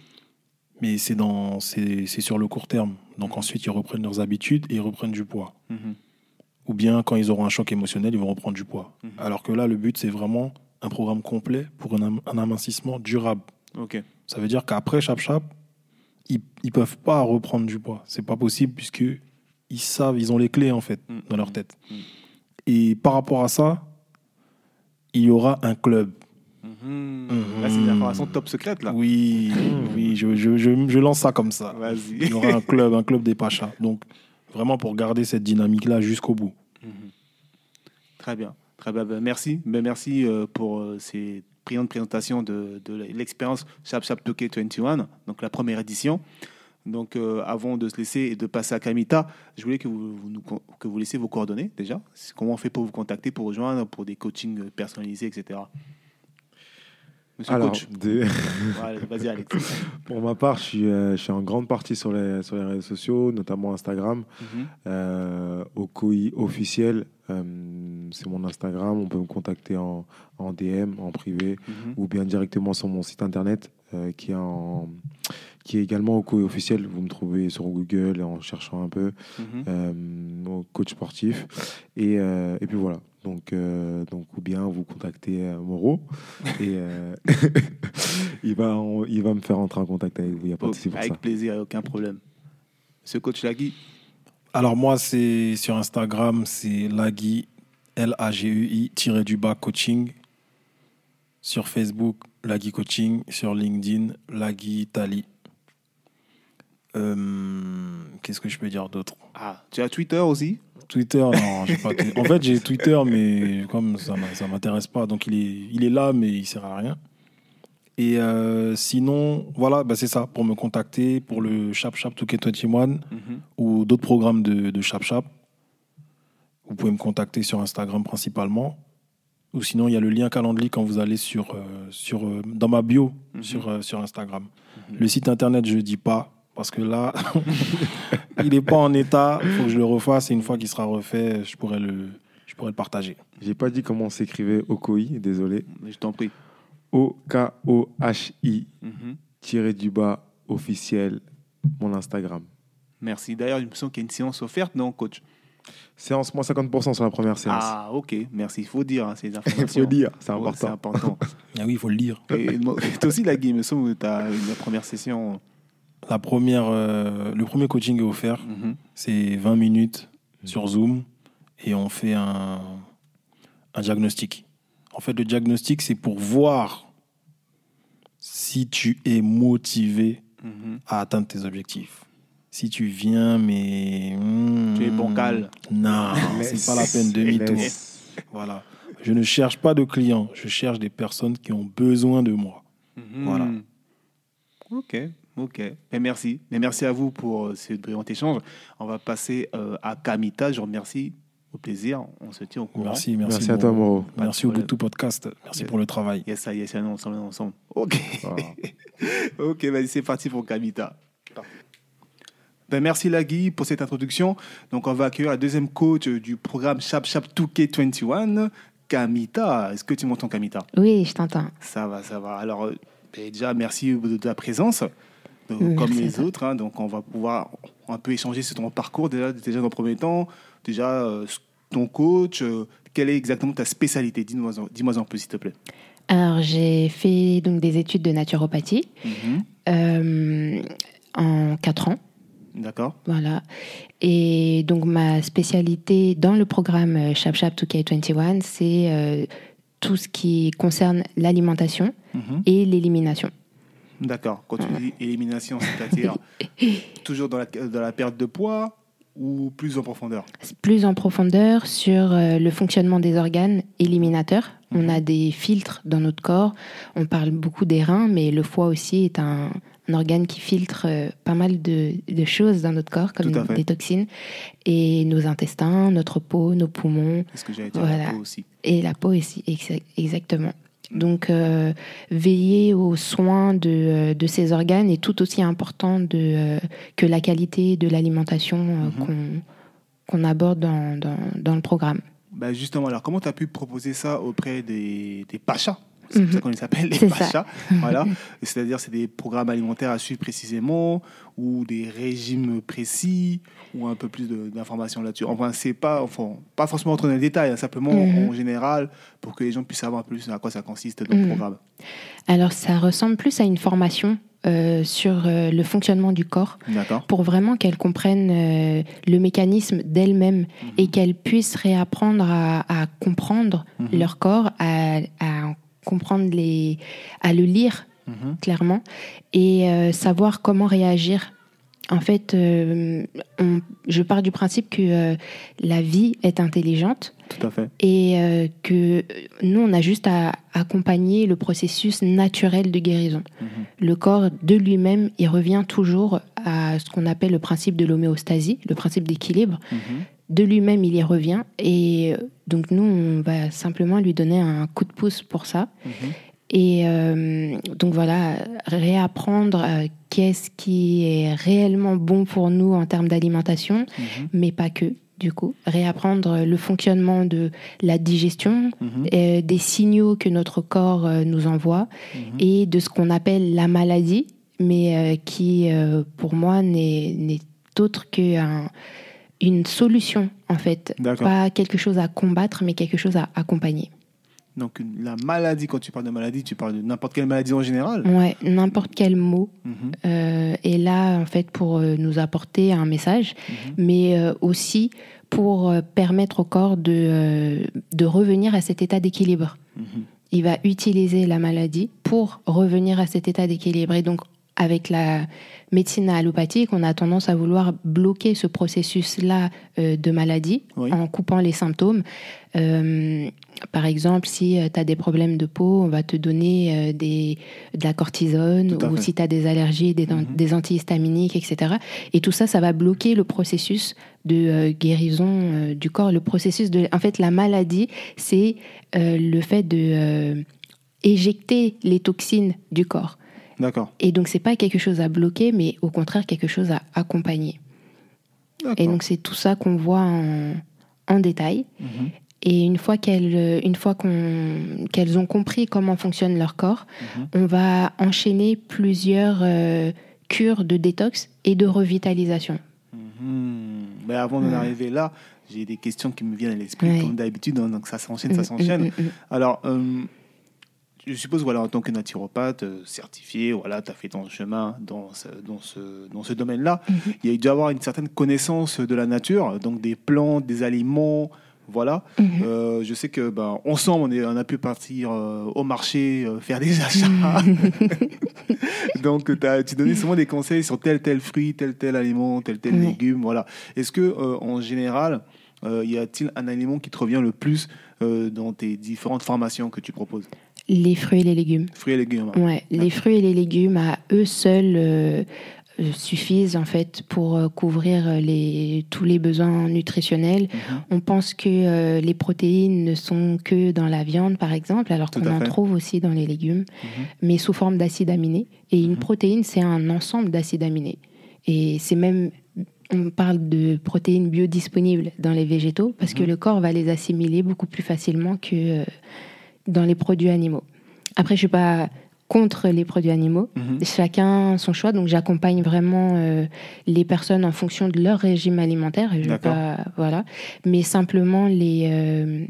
mais c'est dans c'est c'est sur le court terme. Donc ensuite, ils reprennent leurs habitudes et ils reprennent du poids. Mhm. Ou bien quand ils auront un choc émotionnel, ils vont reprendre du poids. Mhm. Alors que là, le but, c'est vraiment un programme complet pour un, am- un amincissement durable. Ok. Ça veut dire qu'après Chap Chap, ils ne peuvent pas reprendre du poids. C'est pas possible puisque ils savent, ils ont les clés en fait dans leur tête. Et par rapport à ça, il y aura un club. Mhm. Mhm. Là, c'est une information top secrète, là. Oui, oui, je, je- je- je lance ça comme ça. Vas-y. Il y aura un club, un club des Pachas. Donc vraiment pour garder cette dynamique-là jusqu'au bout. Très bien. Très bien. Ben, merci. Ben, merci euh, pour euh, ces brillantes présentations de, de l'expérience Chap Chap Toke 21, donc la première édition. Donc, euh, avant de se laisser et de passer à Kamita, je voulais que vous, vous nous que vous laissiez vos coordonnées déjà. Comment on fait pour vous contacter, pour rejoindre, pour des coachings personnalisés, etc. Monsieur Alors, coach, Alex. pour ma part, je suis, euh, je suis en grande partie sur les, sur les réseaux sociaux, notamment Instagram. Euh, Okoi officiel, euh, c'est mon Instagram. On peut me contacter en, en DM, en privé, Mhm. ou bien directement sur mon site internet euh, qui, est en, qui est également Okoi officiel. Vous me trouvez sur Google en cherchant un peu au coach sportif. Et, et puis voilà. Donc, euh, donc, ou bien vous contactez euh, Moreau et euh, il, va en- il va me faire entrer en contact avec vous. Il n'y a pas de souci pour Avec ça. plaisir, aucun problème. Monsieur coach Lagui, Alors moi, c'est sur Instagram, c'est Lagui, L-A-G-U-I, tiré du bas coaching. Sur Facebook, Lagui Coaching. Sur LinkedIn, Lagui Tali. Euh, Qu'est-ce que je peux dire d'autre? Ah, tu as Twitter aussi? Twitter, non, j'ai pas. En fait, j'ai Twitter, mais comme ça ça m'intéresse pas, donc il est, il est là, mais il sert à rien. Et euh, sinon, voilà, bah c'est ça, pour me contacter pour le Chap Chap 2K21 Mhm. ou d'autres programmes de, de Chap Chap. Vous pouvez me contacter sur Instagram principalement. Ou sinon, il y a le lien Calendly quand vous allez sur, euh, sur, euh, dans ma bio Mhm. sur, euh, sur Instagram. Mhm. Le site internet, je ne dis pas, parce que là, il n'est pas en état. Il faut que je le refasse. Et une fois qu'il sera refait, je pourrais le, je pourrais le partager. J'ai pas dit comment s'écrivait Okoi, désolé. Je t'en prie. O-K-O-H-I, Mhm. tiré du bas, officiel, mon Instagram. Merci. D'ailleurs, il me semble qu'il y a une séance offerte, non, coach? Séance, moins 50% sur la première séance. Ah, ok. Merci. Il faut dire hein, ces Il informations. faut dire, c'est important. C'est important. Ah oui, il faut le lire. Et toi aussi, Lagui, il me semble que tu as la première session. La première, euh, le premier coaching est offert. Mhm. C'est 20 minutes sur Zoom et on fait un, un diagnostic. En fait, le diagnostic, c'est pour voir si tu es motivé Mhm. à atteindre tes objectifs. Si tu viens, mais. hmm, Tu es bancal. Non, c'est pas la peine demi-tour. Voilà. Je ne cherche pas de clients, je cherche des personnes qui ont besoin de moi. Mhm. Voilà. Ok, ok. Mais merci. Mais merci à vous pour euh, ce brillant échange. On va passer euh, à Kamita. Je vous remercie. Au plaisir. On se tient au courant. Merci, merci. Merci à toi, Moro. Merci au. Boutou Podcast. Merci pour le travail. Yes, ça y est, c'est nous ensemble, ensemble. Ok. Ok, vas-y, c'est parti pour Kamita. Ben, merci Lagui pour cette introduction. Donc, on va accueillir la deuxième coach euh, du programme Chap Chap 2K21, Kamita. Est-ce que tu m'entends, Kamita? Oui, je t'entends. Ça va, ça va. Alors, déjà, merci de ta présence, euh, comme les autres. hein. donc, on va pouvoir un peu échanger sur ton parcours déjà, déjà dans le premier temps. Déjà, euh, ton coach, euh, quelle est exactement ta spécialité? Dis-moi dis-moi en plus, s'il te plaît. Alors, j'ai fait donc des études de naturopathie euh, en quatre ans. D'accord. Voilà. Et donc, ma spécialité dans le programme Chap Chap 2K21, c'est tout ce qui concerne l'alimentation Mhm. et l'élimination. D'accord. Quand tu dis élimination, c'est-à-dire toujours dans la, dans la perte de poids ou plus en profondeur? Plus en profondeur sur euh, le fonctionnement des organes éliminateurs. Mhm. On a des filtres dans notre corps. On parle beaucoup des reins, mais le foie aussi est un, un organe qui filtre euh, pas mal de, de choses dans notre corps, comme des toxines. Et nos intestins, notre peau, nos poumons Est-ce que j'allais dire Voilà. la peau aussi et la peau aussi, exa- exactement. Donc, euh, veiller aux soins de, euh, de ces organes est tout aussi important de, euh, que la qualité de l'alimentation euh, Mhm. qu'on aborde dans, dans, dans le programme. Bah justement, alors comment tu as pu proposer ça auprès des, des pachas? C'est comme ça qu'on les appelle, les pachas. Voilà. C'est-à-dire, c'est des programmes alimentaires à suivre précisément, ou des régimes précis, ou un peu plus d'informations là-dessus. Enfin, c'est pas, enfin, pas forcément entrer dans les détails, hein, simplement Mhm. en général, pour que les gens puissent savoir un peu plus à quoi ça consiste dans le Mhm. programme. Alors, ça ressemble plus à une formation euh, sur euh, le fonctionnement du corps pour vraiment qu'elles comprennent euh, le mécanisme d'elles-mêmes Mhm. et qu'elles puissent réapprendre à, à comprendre leur corps, à, à comprendre les, à le lire Mhm. clairement et euh, savoir comment réagir. En fait, euh, on- je pars du principe que euh, la vie est intelligente Tout à fait. et que nous, on a juste à accompagner le processus naturel de guérison. Mhm. Le corps de lui-même, il revient toujours à ce qu'on appelle le principe de l'homéostasie, le principe d'équilibre. Mhm. De lui-même, il y revient. Et euh, donc, nous, on va simplement lui donner un coup de pouce pour ça. Mhm. Et euh, donc voilà, réapprendre euh, qu'est-ce qui est réellement bon pour nous en termes d'alimentation, Mhm. mais pas que, du coup. Réapprendre le fonctionnement de la digestion, Mhm. des signaux que notre corps euh, nous envoie et de ce qu'on appelle la maladie, mais qui, pour moi, n'est autre qu'une solution, en fait. Pas quelque chose à combattre, mais quelque chose à accompagner. Donc, une- la maladie, quand tu parles de maladie, tu parles de n'importe quelle maladie en général? Ouais, n'importe quel mot Mhm. euh, est là, en fait, pour euh, nous apporter un message, Mhm. mais euh, aussi pour euh, permettre au corps de, euh, de revenir à cet état d'équilibre. Mhm. il va utiliser la maladie pour revenir à cet état d'équilibre. Et donc, avec la médecine allopathique, on a tendance à vouloir bloquer ce processus-là euh, de maladie Oui. en coupant les symptômes. Euh, par exemple, si tu as des problèmes de peau, on va te donner euh, des, de la cortisone, ou fait. si tu as des allergies, des, Mhm. des antihistaminiques, etc. Et tout ça, ça va bloquer le processus de euh, guérison euh, du corps. Le processus de, en fait, la maladie, c'est euh, le fait de euh, éjecter les toxines du corps. D'accord. Et donc, c'est pas quelque chose à bloquer, mais au contraire quelque chose à accompagner. Et donc, c'est tout ça qu'on voit en, en détail. Mhm. Et une fois qu'elles, euh, une fois qu'on, qu'elles ont compris comment fonctionne leur corps, Mhm. on va enchaîner plusieurs euh, cures de détox et de revitalisation. Mhm. Mais avant d'en arriver là, j'ai des questions qui me viennent à l'esprit, Ouais. comme d'habitude, hein, donc ça s'enchaîne, ça Mm, s'enchaîne. mm, mm, mm. Alors, euh, je suppose, voilà, en tant que naturopathe euh, certifié, voilà, tu as fait ton chemin dans ce, dans ce, dans ce domaine-là. Mhm. Il y a dû avoir une certaine connaissance de la nature, donc des plantes, des aliments, voilà. Mhm. Euh, je sais que ben, ensemble, on, est, on a pu partir euh, au marché, faire des achats. Donc, tu donnais souvent des conseils sur tel tel fruit, tel tel aliment, tel tel légume. Voilà. Est-ce que, en général, y a-t-il un aliment qui te revient le plus dans tes différentes formations que tu proposes? Les fruits et les légumes. Fruits et légumes. hein. Ouais, les fruits et les légumes à eux seuls euh, euh, suffisent en fait pour euh, couvrir les, tous les besoins nutritionnels. Mhm. On pense que euh, les protéines ne sont que dans la viande, par exemple, alors qu'on en trouve aussi dans les légumes, Mhm. mais sous forme d'acides aminés. Et une Mhm. protéine, c'est un ensemble d'acides aminés. Et c'est même, on parle de protéines biodisponibles dans les végétaux, parce que le corps va les assimiler beaucoup plus facilement que euh, dans les produits animaux. Après, je suis pas contre les produits animaux. Mhm. Chacun son choix, donc j'accompagne vraiment euh, les personnes en fonction de leur régime alimentaire. Et je pas, voilà, mais simplement les, euh,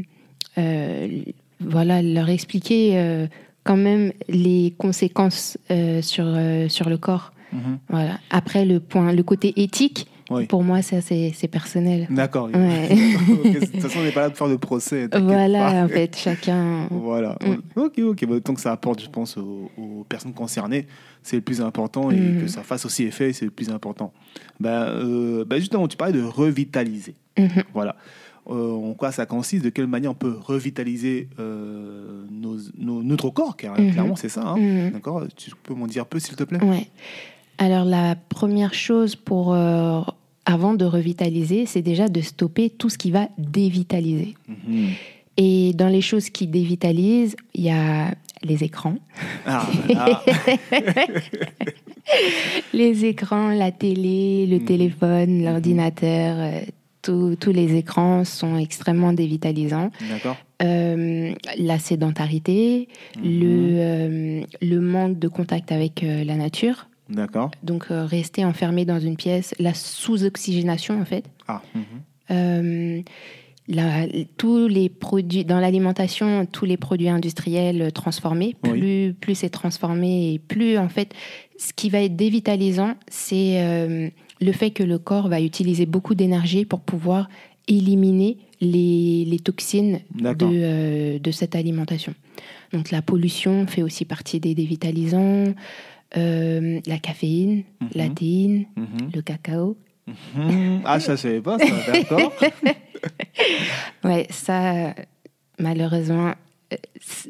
euh, voilà, leur expliquer quand même les conséquences sur sur le corps. Mhm. Voilà. Après le point, le côté éthique, Oui. pour moi ça c'est personnel. D'accord. Ouais. De toute façon, on n'est pas là pour faire de procès. Voilà, pas. en fait, chacun. Voilà. Mm. Ok, ok. Bah, tant que ça apporte, je pense, aux, aux personnes concernées, c'est le plus important et Mm. que ça fasse aussi effet, c'est le plus important. Ben, euh, ben, justement, tu parlais de revitaliser. Mhm. Voilà. Euh, en quoi ça consiste De quelle manière on peut revitaliser euh, nos, nos- notre corps car- Mhm. Clairement, c'est ça. hein. Mhm. D'accord Tu peux m'en dire un peu, s'il te plaît? Ouais. Alors la première chose pour euh, avant de revitaliser, c'est déjà de stopper tout ce qui va dévitaliser. Mhm. Et dans les choses qui dévitalisent, il y a les écrans. Ah, ah. Les écrans, la télé, le Mhm. téléphone, l'ordinateur, euh, tous- tous les écrans sont extrêmement dévitalisants. d'accord. Euh, la sédentarité, Mhm. le, euh, le manque de contact avec euh, la nature, D'accord. donc euh, rester enfermé dans une pièce, la sous-oxygénation en fait. Ah, mhm. Euh, la- tous les produits dans l'alimentation, tous les produits industriels transformés, Oui. plus plus c'est transformé et plus en fait, ce qui va être dévitalisant, c'est euh, le fait que le corps va utiliser beaucoup d'énergie pour pouvoir éliminer les, les toxines de, euh, de cette alimentation. Donc la pollution fait aussi partie des dévitalisants, euh, la caféine, Mhm. la théine, Mhm. le cacao. Mhm. Ah, ça, je savais pas, ça, d'accord. Ouais, ça, malheureusement, euh,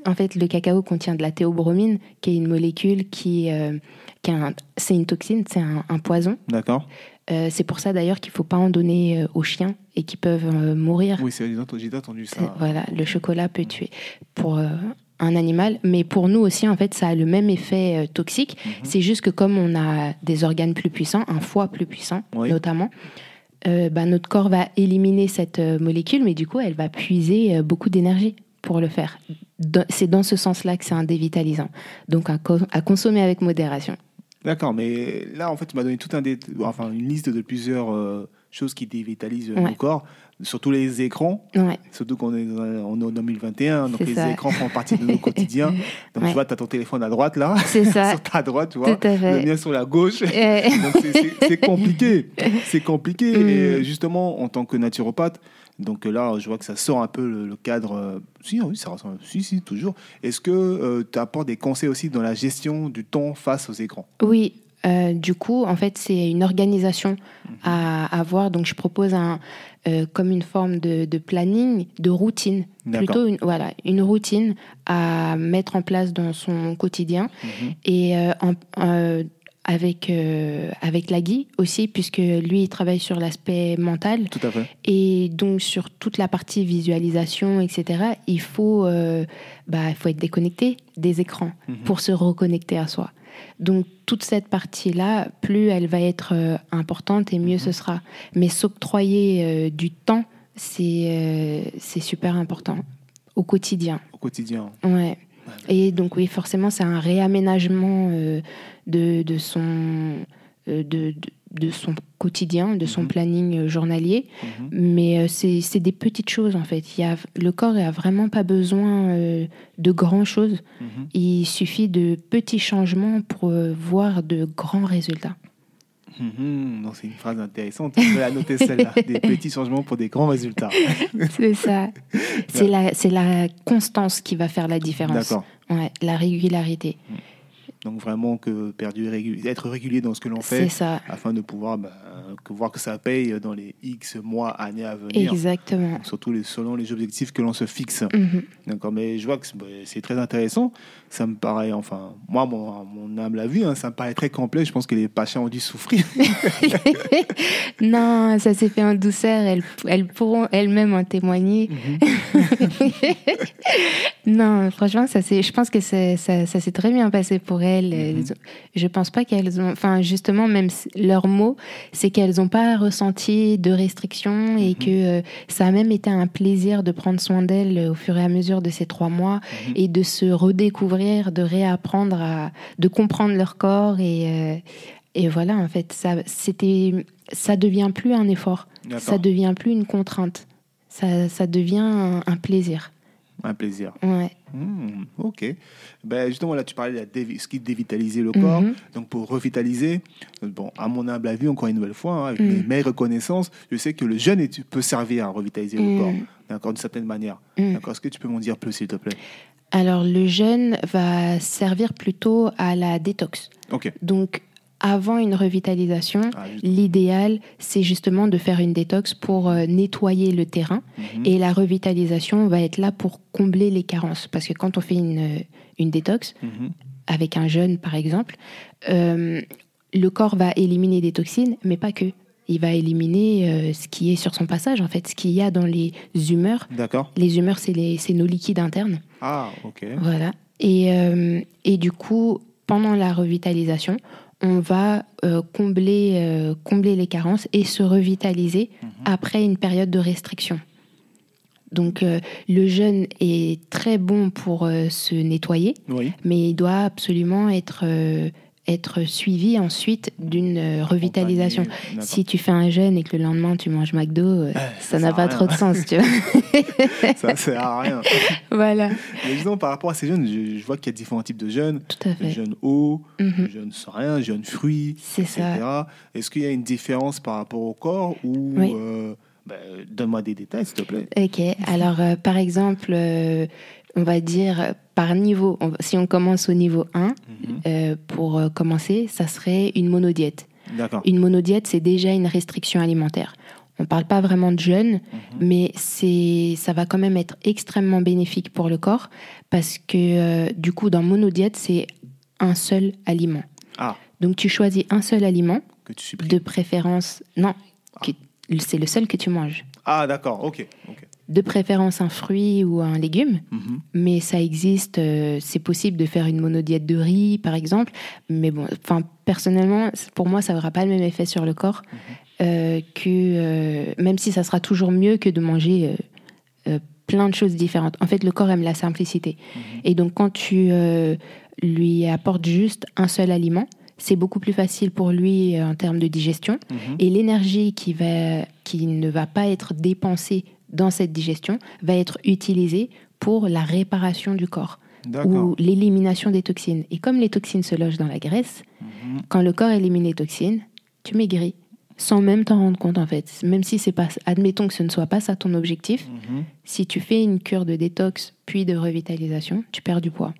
en fait, le cacao contient de la théobromine, qui est une molécule qui, euh, qui un- c'est une toxine, c'est un, un poison. D'accord. Euh, c'est pour ça d'ailleurs qu'il faut pas en donner aux chiens et qui peuvent mourir. Oui, c'est- j'ai entendu ça. Voilà, le chocolat peut tuer pour un animal, mais pour nous aussi, en fait, ça a le même effet euh, toxique. Mhm. C'est juste que comme on a des organes plus puissants, un foie plus puissant Oui. notamment, euh, bah, notre corps va éliminer cette euh, molécule, mais du coup, elle va puiser euh, beaucoup d'énergie pour le faire. C'est dans ce sens-là que c'est un dévitalisant. Donc à, co- à consommer avec modération. D'accord, mais là, en fait, tu m'as donné tout un dé- enfin, une liste de plusieurs euh, choses qui dévitalisent euh, Ouais. nos corps, surtout les écrans, Ouais, surtout qu'on est, dans- on est en 2021, donc les ça. écrans font partie de nos quotidiens. Donc Ouais. tu vois, tu as ton téléphone à droite, là, c'est ça. sur ta droite, tu vois, Tout à le mien sur la gauche. Euh, Donc c'est- compliqué, c'est compliqué. Mm. Et euh, justement, en tant que naturopathe, donc euh, là, je vois que ça sort un peu le, le cadre. euh, si, oui, ça ressemble. Si, si, toujours. Est-ce que tu apportes des conseils aussi dans la gestion du temps face aux écrans? Oui, euh, du coup, en fait, c'est une organisation Mhm. à avoir. Donc, je propose un, euh, comme une forme de, de planning, de routine. Plutôt, une, voilà, une routine à mettre en place dans son quotidien. Mhm. Et euh, en- avec, avec Lagui aussi, puisque lui, il travaille sur l'aspect mental. Tout à fait. Et donc, sur toute la partie visualisation, etc., il faut, bah, il faut être déconnecté des écrans Mhm. pour se reconnecter à soi. Donc, toute cette partie-là, plus elle va être euh, importante et mieux ce sera. Mais s'octroyer euh, du temps, c'est euh, c'est super important au quotidien. Au quotidien. Ouais. Et donc, oui, forcément, c'est un réaménagement euh, de, de, son, euh, de, de, de son quotidien, de son Mhm. planning euh, journalier. Mhm. Mais euh, c'est des petites choses, en fait. Il y a, le corps n'a vraiment pas besoin euh, de grand chose. Mhm. Il suffit de petits changements pour voir de grands résultats. C'est une phrase intéressante. Je vais la noter celle-là. Des petits changements pour des grands résultats. C'est ça. C'est la, la constance qui va faire la différence. D'accord. Ouais, la régularité. Donc, vraiment, que perdu, être régulier dans ce que l'on fait ça. afin de pouvoir bah, que voir que ça paye dans les X mois, années à venir. Exactement. Surtout les, selon les objectifs que l'on se fixe. Mhm. D'accord, mais je vois que c'est- bah, c'est très intéressant. Ça me paraît, enfin, moi, mon, mon âme l'a vu, hein, ça me paraît très complet. Je pense que les patients ont dû souffrir. non, ça s'est fait en douceur. Elles, elles pourront elles-mêmes en témoigner. non, franchement, ça je pense que ça, ça s'est très bien passé pour elles. Elles ont- Je pense pas qu'elles ont. Enfin, justement, même s- leur mot, c'est qu'elles n'ont pas ressenti de restrictions et que euh, ça a même été un plaisir de prendre soin d'elles euh, au fur et à mesure de ces trois mois et de se redécouvrir, de réapprendre à. de comprendre leur corps et. euh, et voilà, en fait, ça, c'était, ça devient plus un effort, ça devient plus une contrainte, ça, ça devient un, un plaisir. Un plaisir. Ouais. Hmm, ok. Ben, justement, là, tu parlais de ce qui dévitalisait le corps. Mhm. Donc, pour revitaliser, euh, bon, à mon humble avis, encore une nouvelle fois, hein, avec Mm. mes, reconnaissances, je sais que le jeûne peut servir à revitaliser le Mm. corps, d'accord, d'une certaine manière. Mm. D'accord. Est-ce que tu peux m'en dire plus, s'il te plaît? Alors, le jeûne va servir plutôt à la détox. Ok. Donc, avant une revitalisation, Ah, l'idéal, c'est justement de faire une détox pour euh, nettoyer le terrain. Mhm. Et la revitalisation va être là pour combler les carences. Parce que quand on fait une, une détox, Mhm. avec un jeûne par exemple, euh, le corps va éliminer des toxines, mais pas que. Il va éliminer euh, ce qui est sur son passage, en fait, ce qu'il y a dans les humeurs. D'accord. Les humeurs, c'est les- c'est nos liquides internes. Ah, ok. Voilà. Et, et du coup, pendant la revitalisation, on va euh, combler, euh, combler les carences et se revitaliser après une période de restriction. Donc euh, le jeûne est très bon pour se nettoyer, Oui. mais il doit absolument être, être suivi ensuite d'une euh, revitalisation. Si tu fais un jeûne et que le lendemain tu manges McDo, euh, ça ça n'a pas trop de sens, tu vois. Ça sert à rien. voilà, Mais disons, par rapport à ces jeunes, je, je vois qu'il y a différents types de jeunes. tout à Le fait. jeune eau, Mhm. le jeune sans rien, le jeune fruits, C'est ça. Est-ce qu'il y a une différence par rapport au corps ou Oui. euh, ben, donne-moi des détails s'il te plaît. Ok, alors euh, par exemple, euh, on va dire euh, par niveau, si on commence au niveau 1, Mhm. euh, pour euh, commencer, ça serait une monodiète. Une monodiète, c'est déjà une restriction alimentaire. On ne parle pas vraiment de jeûne, Mhm. mais c'est, ça va quand même être extrêmement bénéfique pour le corps parce que euh, du coup, dans monodiète, c'est un seul aliment. Ah, Donc tu choisis un seul aliment, que tu supprimes. de préférence, non, que- c'est le seul que tu manges. Ah, d'accord, ok. ok. De préférence un fruit ou un légume, Mhm. mais ça existe. euh, c'est possible de faire une monodiète de riz, par exemple. Mais bon, enfin, personnellement, pour moi, ça n'aura pas le même effet sur le corps euh, que, euh, même si ça sera toujours mieux que de manger plein de choses différentes. En fait, le corps aime la simplicité. Et donc, quand tu lui apportes juste un seul aliment, c'est beaucoup plus facile pour lui en termes de digestion. Mhm. Et l'énergie qui, va, qui ne va pas être dépensée dans cette digestion va être utilisée pour la réparation du corps ou l'élimination des toxines. Et comme les toxines se logent dans la graisse, Mhm. quand le corps élimine les toxines, tu maigris sans même t'en rendre compte en fait. Même si c'est pas, admettons que ce ne soit pas ça ton objectif, Mhm. si tu fais une cure de détox puis de revitalisation, tu perds du poids.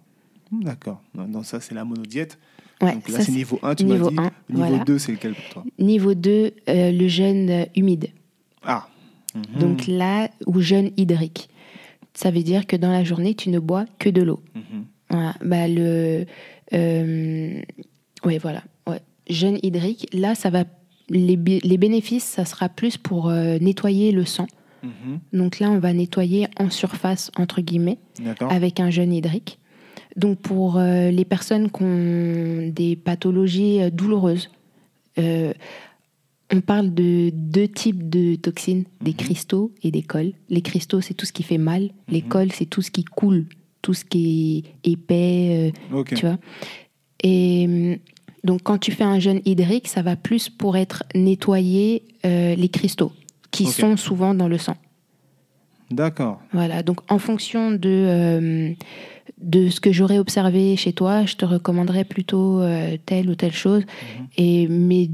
D'accord. Non, ça, c'est la monodiète. Ouais, Donc là, c'est niveau 1, tu m'as niveau dit. 1, niveau voilà. 2, c'est lequel pour toi? Niveau 2, euh, le jeûne humide. Ah. Mhm. Donc là, ou jeûne hydrique. Ça veut dire que dans la journée, tu ne bois que de l'eau. Mhm. Voilà. Bah, le, euh, ouais, voilà. Ouais. Jeûne hydrique, là, ça va. Les, les bénéfices, ça sera plus pour euh, nettoyer le sang. Mhm. Donc là, on va nettoyer en surface, entre guillemets, avec un jeûne hydrique. Donc pour euh, les personnes qui ont des pathologies douloureuses, on parle de deux types de toxines, des Mhm. cristaux et des cols. Les cristaux, c'est tout ce qui fait mal. Les Mhm. cols, c'est tout ce qui coule, tout ce qui est épais, euh, tu vois. Et hum, donc quand tu fais un jeûne hydrique, ça va plus pour être nettoyer euh, les cristaux qui sont souvent dans le sang. D'accord. Voilà, donc en fonction de, euh, de ce que j'aurais observé chez toi, je te recommanderais plutôt euh, telle ou telle chose. Et mais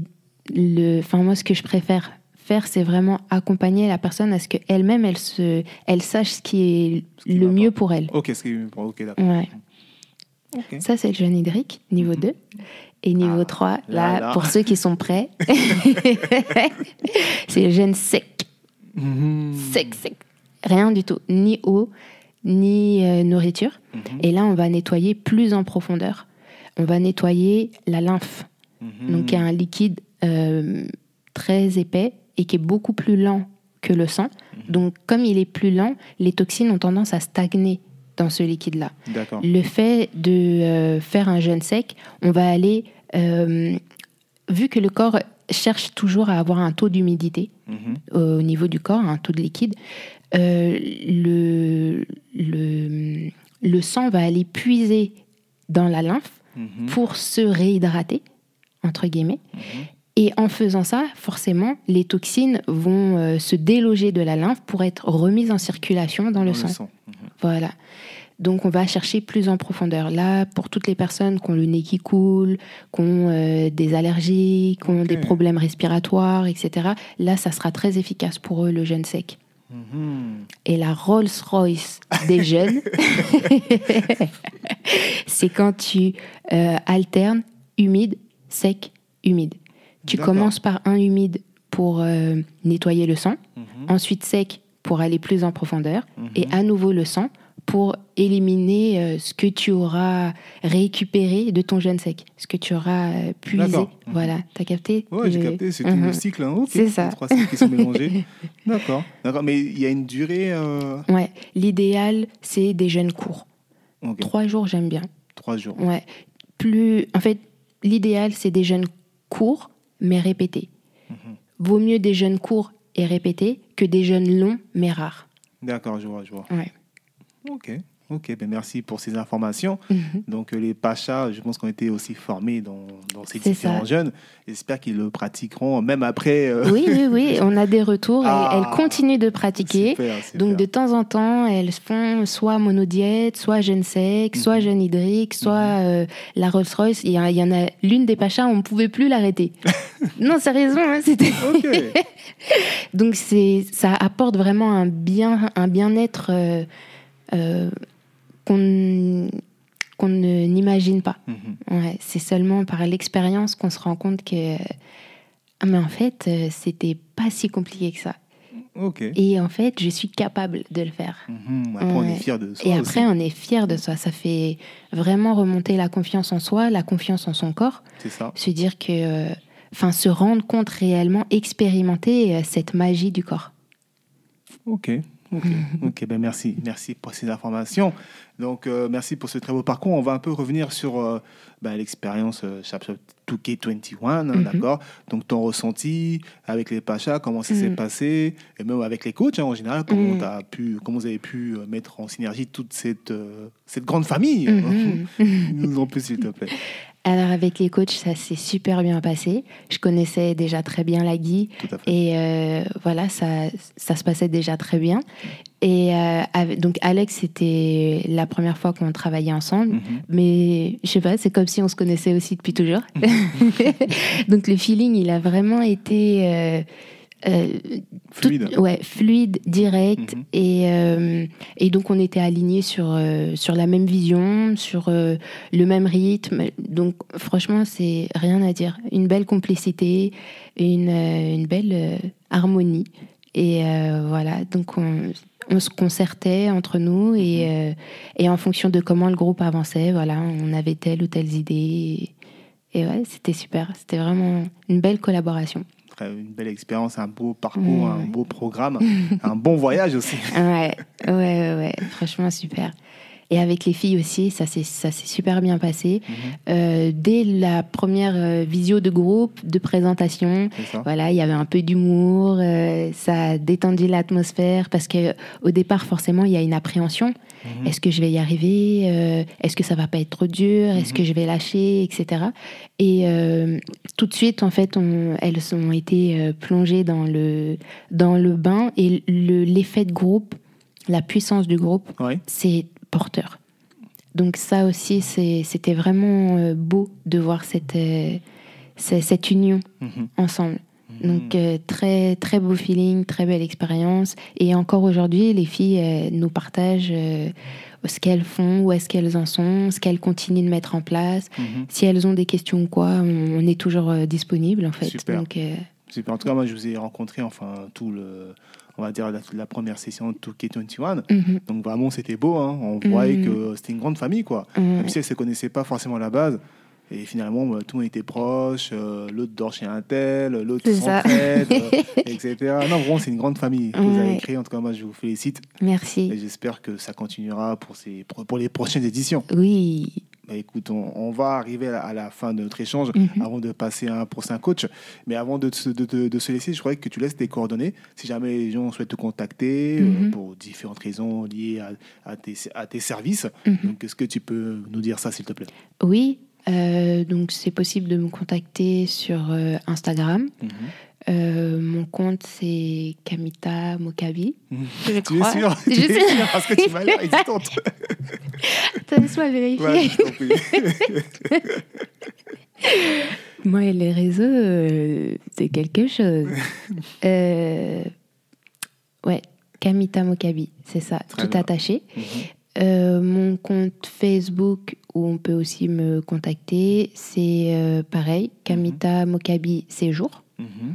le, enfin moi, ce que je préfère faire, c'est vraiment accompagner la personne à ce qu'elle-même, elle se, elle sache ce qui est le mieux pour elle. Ok, ce qui est- ok, d'accord. Ouais. Ça, c'est le jeûne hydrique, niveau 2. Et niveau Ah, 3, là, là, là. pour ceux qui sont prêts, c'est le jeûne sec. Mhm. Sec, sec. Rien du tout. Ni eau, ni euh, nourriture. Mhm. Et là, on va nettoyer plus en profondeur. On va nettoyer la lymphe. Mhm. Donc, il y a un liquide euh, très épais et qui est beaucoup plus lent que le sang. Mhm. Donc, comme il est plus lent, les toxines ont tendance à stagner dans ce liquide-là. Le fait de euh, faire un jeûne sec, on va aller, euh, vu que le corps cherche toujours à avoir un taux d'humidité Mhm. au niveau du corps, un taux de liquide, euh, le, le, le sang va aller puiser dans la lymphe Mhm. pour se réhydrater, entre guillemets. Et en faisant ça, forcément, les toxines vont euh, se déloger de la lymphe pour être remises en circulation dans le sang. Mhm. Voilà. Donc on va chercher plus en profondeur. Là, pour toutes les personnes qui ont le nez qui coule, qui ont euh, des allergies, qui ont des problèmes respiratoires, etc., là, ça sera très efficace pour eux, le jeûne sec. Mhm. Et la Rolls-Royce des jeunes, c'est quand tu euh, alternes humide, sec, humide. Tu commences par un humide pour euh, nettoyer le sang, Mhm. ensuite sec pour aller plus en profondeur, Mhm. et à nouveau le sang pour éliminer euh, ce que tu auras récupéré de ton jeûne sec, ce que tu auras euh, puisé. Mhm. Voilà, t'as capté? Ouais, j'ai capté, c'est tout Mhm. le cycle. Hein. ok. C'est ça. Trois cycles qui sont mélangés. D'accord. Mais il y a une durée. euh, Ouais, l'idéal, c'est des jeûnes courts. Trois jours, j'aime bien. Trois jours. Ouais. Plus, en fait, l'idéal, c'est des jeûnes courts, mais répétés. Mhm. Vaut mieux des jeûnes courts et répétés que des jeûnes longs, mais rares. D'accord, je vois, je vois. Ouais. Ok, ok, ben merci pour ces informations. Mhm. Donc euh, les Pachas, je pense qu'on été aussi formés dans, dans ces différents ça. jeunes. J'espère qu'ils le pratiqueront même après. euh, Oui, oui, oui, on a des retours. Elles- Ah. elles, continuent de pratiquer. super, super. Donc de temps en temps, elles font soit monodiète, soit jeûne sec, Mhm. soit jeûne hydrique, soit euh, la Rolls Royce. Il y, en a l'une des pachas, on ne pouvait plus l'arrêter. non, sérieusement, hein, c'était. Donc c'est, ça apporte vraiment un bien, un bien-être euh, qu'on qu'on ne n'imagine pas. Mhm. Ouais, c'est seulement par l'expérience qu'on se rend compte que ah mais en fait euh, c'était pas si compliqué que ça. ok. Et en fait je suis capable de le faire. Mhm. Après, on est fiers de soi Et après, on est fier de soi. Ça fait vraiment remonter la confiance en soi, la confiance en son corps. C'est ça. Se dire que. euh, Enfin, se rendre compte réellement, expérimenter euh, cette magie du corps. Ok. Ok, ben merci, merci pour ces informations. Donc, euh, merci pour ce très beau parcours. On va un peu revenir sur euh, ben, l'expérience euh, Chapter 2K21, hein, Mhm. d'accord Donc, ton ressenti avec les Pachas, comment ça s'est Mhm. passé, et même avec les coachs hein, en général, comment, t'as pu, comment vous avez pu euh, mettre en synergie toute cette, cette grande famille. Nous en plus, s'il te plaît. Alors, avec les coachs, ça s'est super bien passé. Je connaissais déjà très bien la Guy. Tout à fait. Et euh, voilà, ça, ça se passait déjà très bien. Et euh, avec- donc, Alex, c'était la première fois qu'on travaillait ensemble. Mhm. Mais je sais pas, c'est comme si on se connaissait aussi depuis toujours. Donc le feeling, il a vraiment été euh, tout- Fluide. ouais, fluide, direct. Mhm. et, euh, et donc on était alignés sur, euh, sur la même vision, sur le même rythme. Donc franchement, c'est rien à dire. Une belle complicité, une, une belle harmonie. Et voilà, donc on, on se concertait entre nous et, euh, et en fonction de comment le groupe avançait, voilà, on avait telle ou telle idée. Et, et ouais, c'était super. C'était vraiment une belle collaboration. Une belle expérience, un beau parcours, Ouais. un beau programme, un bon voyage aussi. Ouais, ouais, ouais, ouais, franchement super. Et avec les filles aussi, ça s'est super bien passé. Mhm. Euh, dès la première euh, visio de groupe, de présentation, Voilà, il y avait un peu d'humour, euh, ça a détendu l'atmosphère parce que au départ, forcément, il y a une appréhension. Mhm. Est-ce que je vais y arriver? Euh, Est-ce que ça va pas être trop dur? Est-ce Mhm. que je vais lâcher, etc. Et euh, tout de suite, en fait, on- elles ont été euh, plongées dans le dans le bain et le- l'effet de groupe, la puissance du groupe, c'est porteur. Donc ça aussi, c'était vraiment beau de voir cette cette cette union Mhm. ensemble. Donc euh, très très beau feeling, très belle expérience. Et encore aujourd'hui, les filles euh, nous partagent euh, ce qu'elles font, où est-ce qu'elles en sont, ce qu'elles continuent de mettre en place. Mhm. Si elles ont des questions ou quoi, on, on est toujours disponible en fait. Super. Donc Super. En tout cas, moi, je vous ai rencontré, enfin, tout le, on va dire, la, la première session de 2K21. mhm, Donc, vraiment, c'était beau. hein. On voyait Mhm. que c'était une grande famille, quoi. Même si elles ne se connaissaient pas forcément à la base. Et finalement, bah, tout le monde était proche. euh, l'autre dort chez un tel, l'autre s'entraide, euh, etc. Non, vraiment, c'est une grande famille que vous avez créée. En tout cas, moi, je vous félicite. Merci. Et j'espère que ça continuera pour, ces, pour, les prochaines éditions. Oui. Bah, écoute, on, on va arriver à la, à la fin de notre échange Mhm. avant de passer à un prochain coach. Mais avant de, se- de, de- de se laisser, je croyais que tu laisses tes coordonnées. Si jamais les gens souhaitent te contacter euh, Mhm. pour différentes raisons liées à, à tes, à tes services, Mhm. donc est-ce que tu peux nous dire ça, s'il te plaît? Oui. Euh, donc c'est possible de me contacter sur euh, Instagram. Mhm. Euh, mon compte c'est Kamita Mokabi. Je Tu es crois? sûr? Je Tu es sais? sûr? Parce que tu m'as l'air hésitante. Laisse-moi vérifier. Ouais, je t'en prie. Moi et les réseaux, euh, c'est quelque chose. Euh, ouais, Kamita Mokabi, c'est ça, Très tout bien. attaché. Mhm. Euh, mon compte Facebook, où on peut aussi me contacter, c'est euh, pareil, Kamita Mokabi Séjour. Mhm.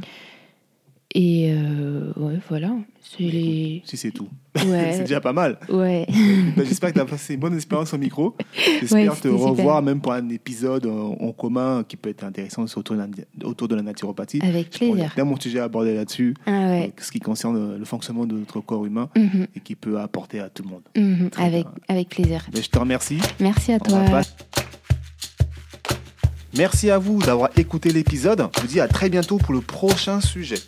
Et euh, ouais, voilà. C'est les. Si c'est tout. Ouais. c'est déjà pas mal. Ouais. Ben, J'espère que tu as passé une bonne expérience au micro. J'espère Ouais, te revoir super. même pour un épisode en, commun qui peut être intéressant autour de la, autour de la naturopathie. Avec pense qu'il y a plaisir. tellement de sujets à aborder là-dessus, Ah ouais. euh, ce qui concerne le fonctionnement de notre corps humain Mhm, et qui peut apporter à tout le monde. mhm. Avec, bien. avec plaisir. Ben, je te remercie. Merci à On toi. Merci à vous d'avoir écouté l'épisode. Je vous dis à très bientôt pour le prochain sujet.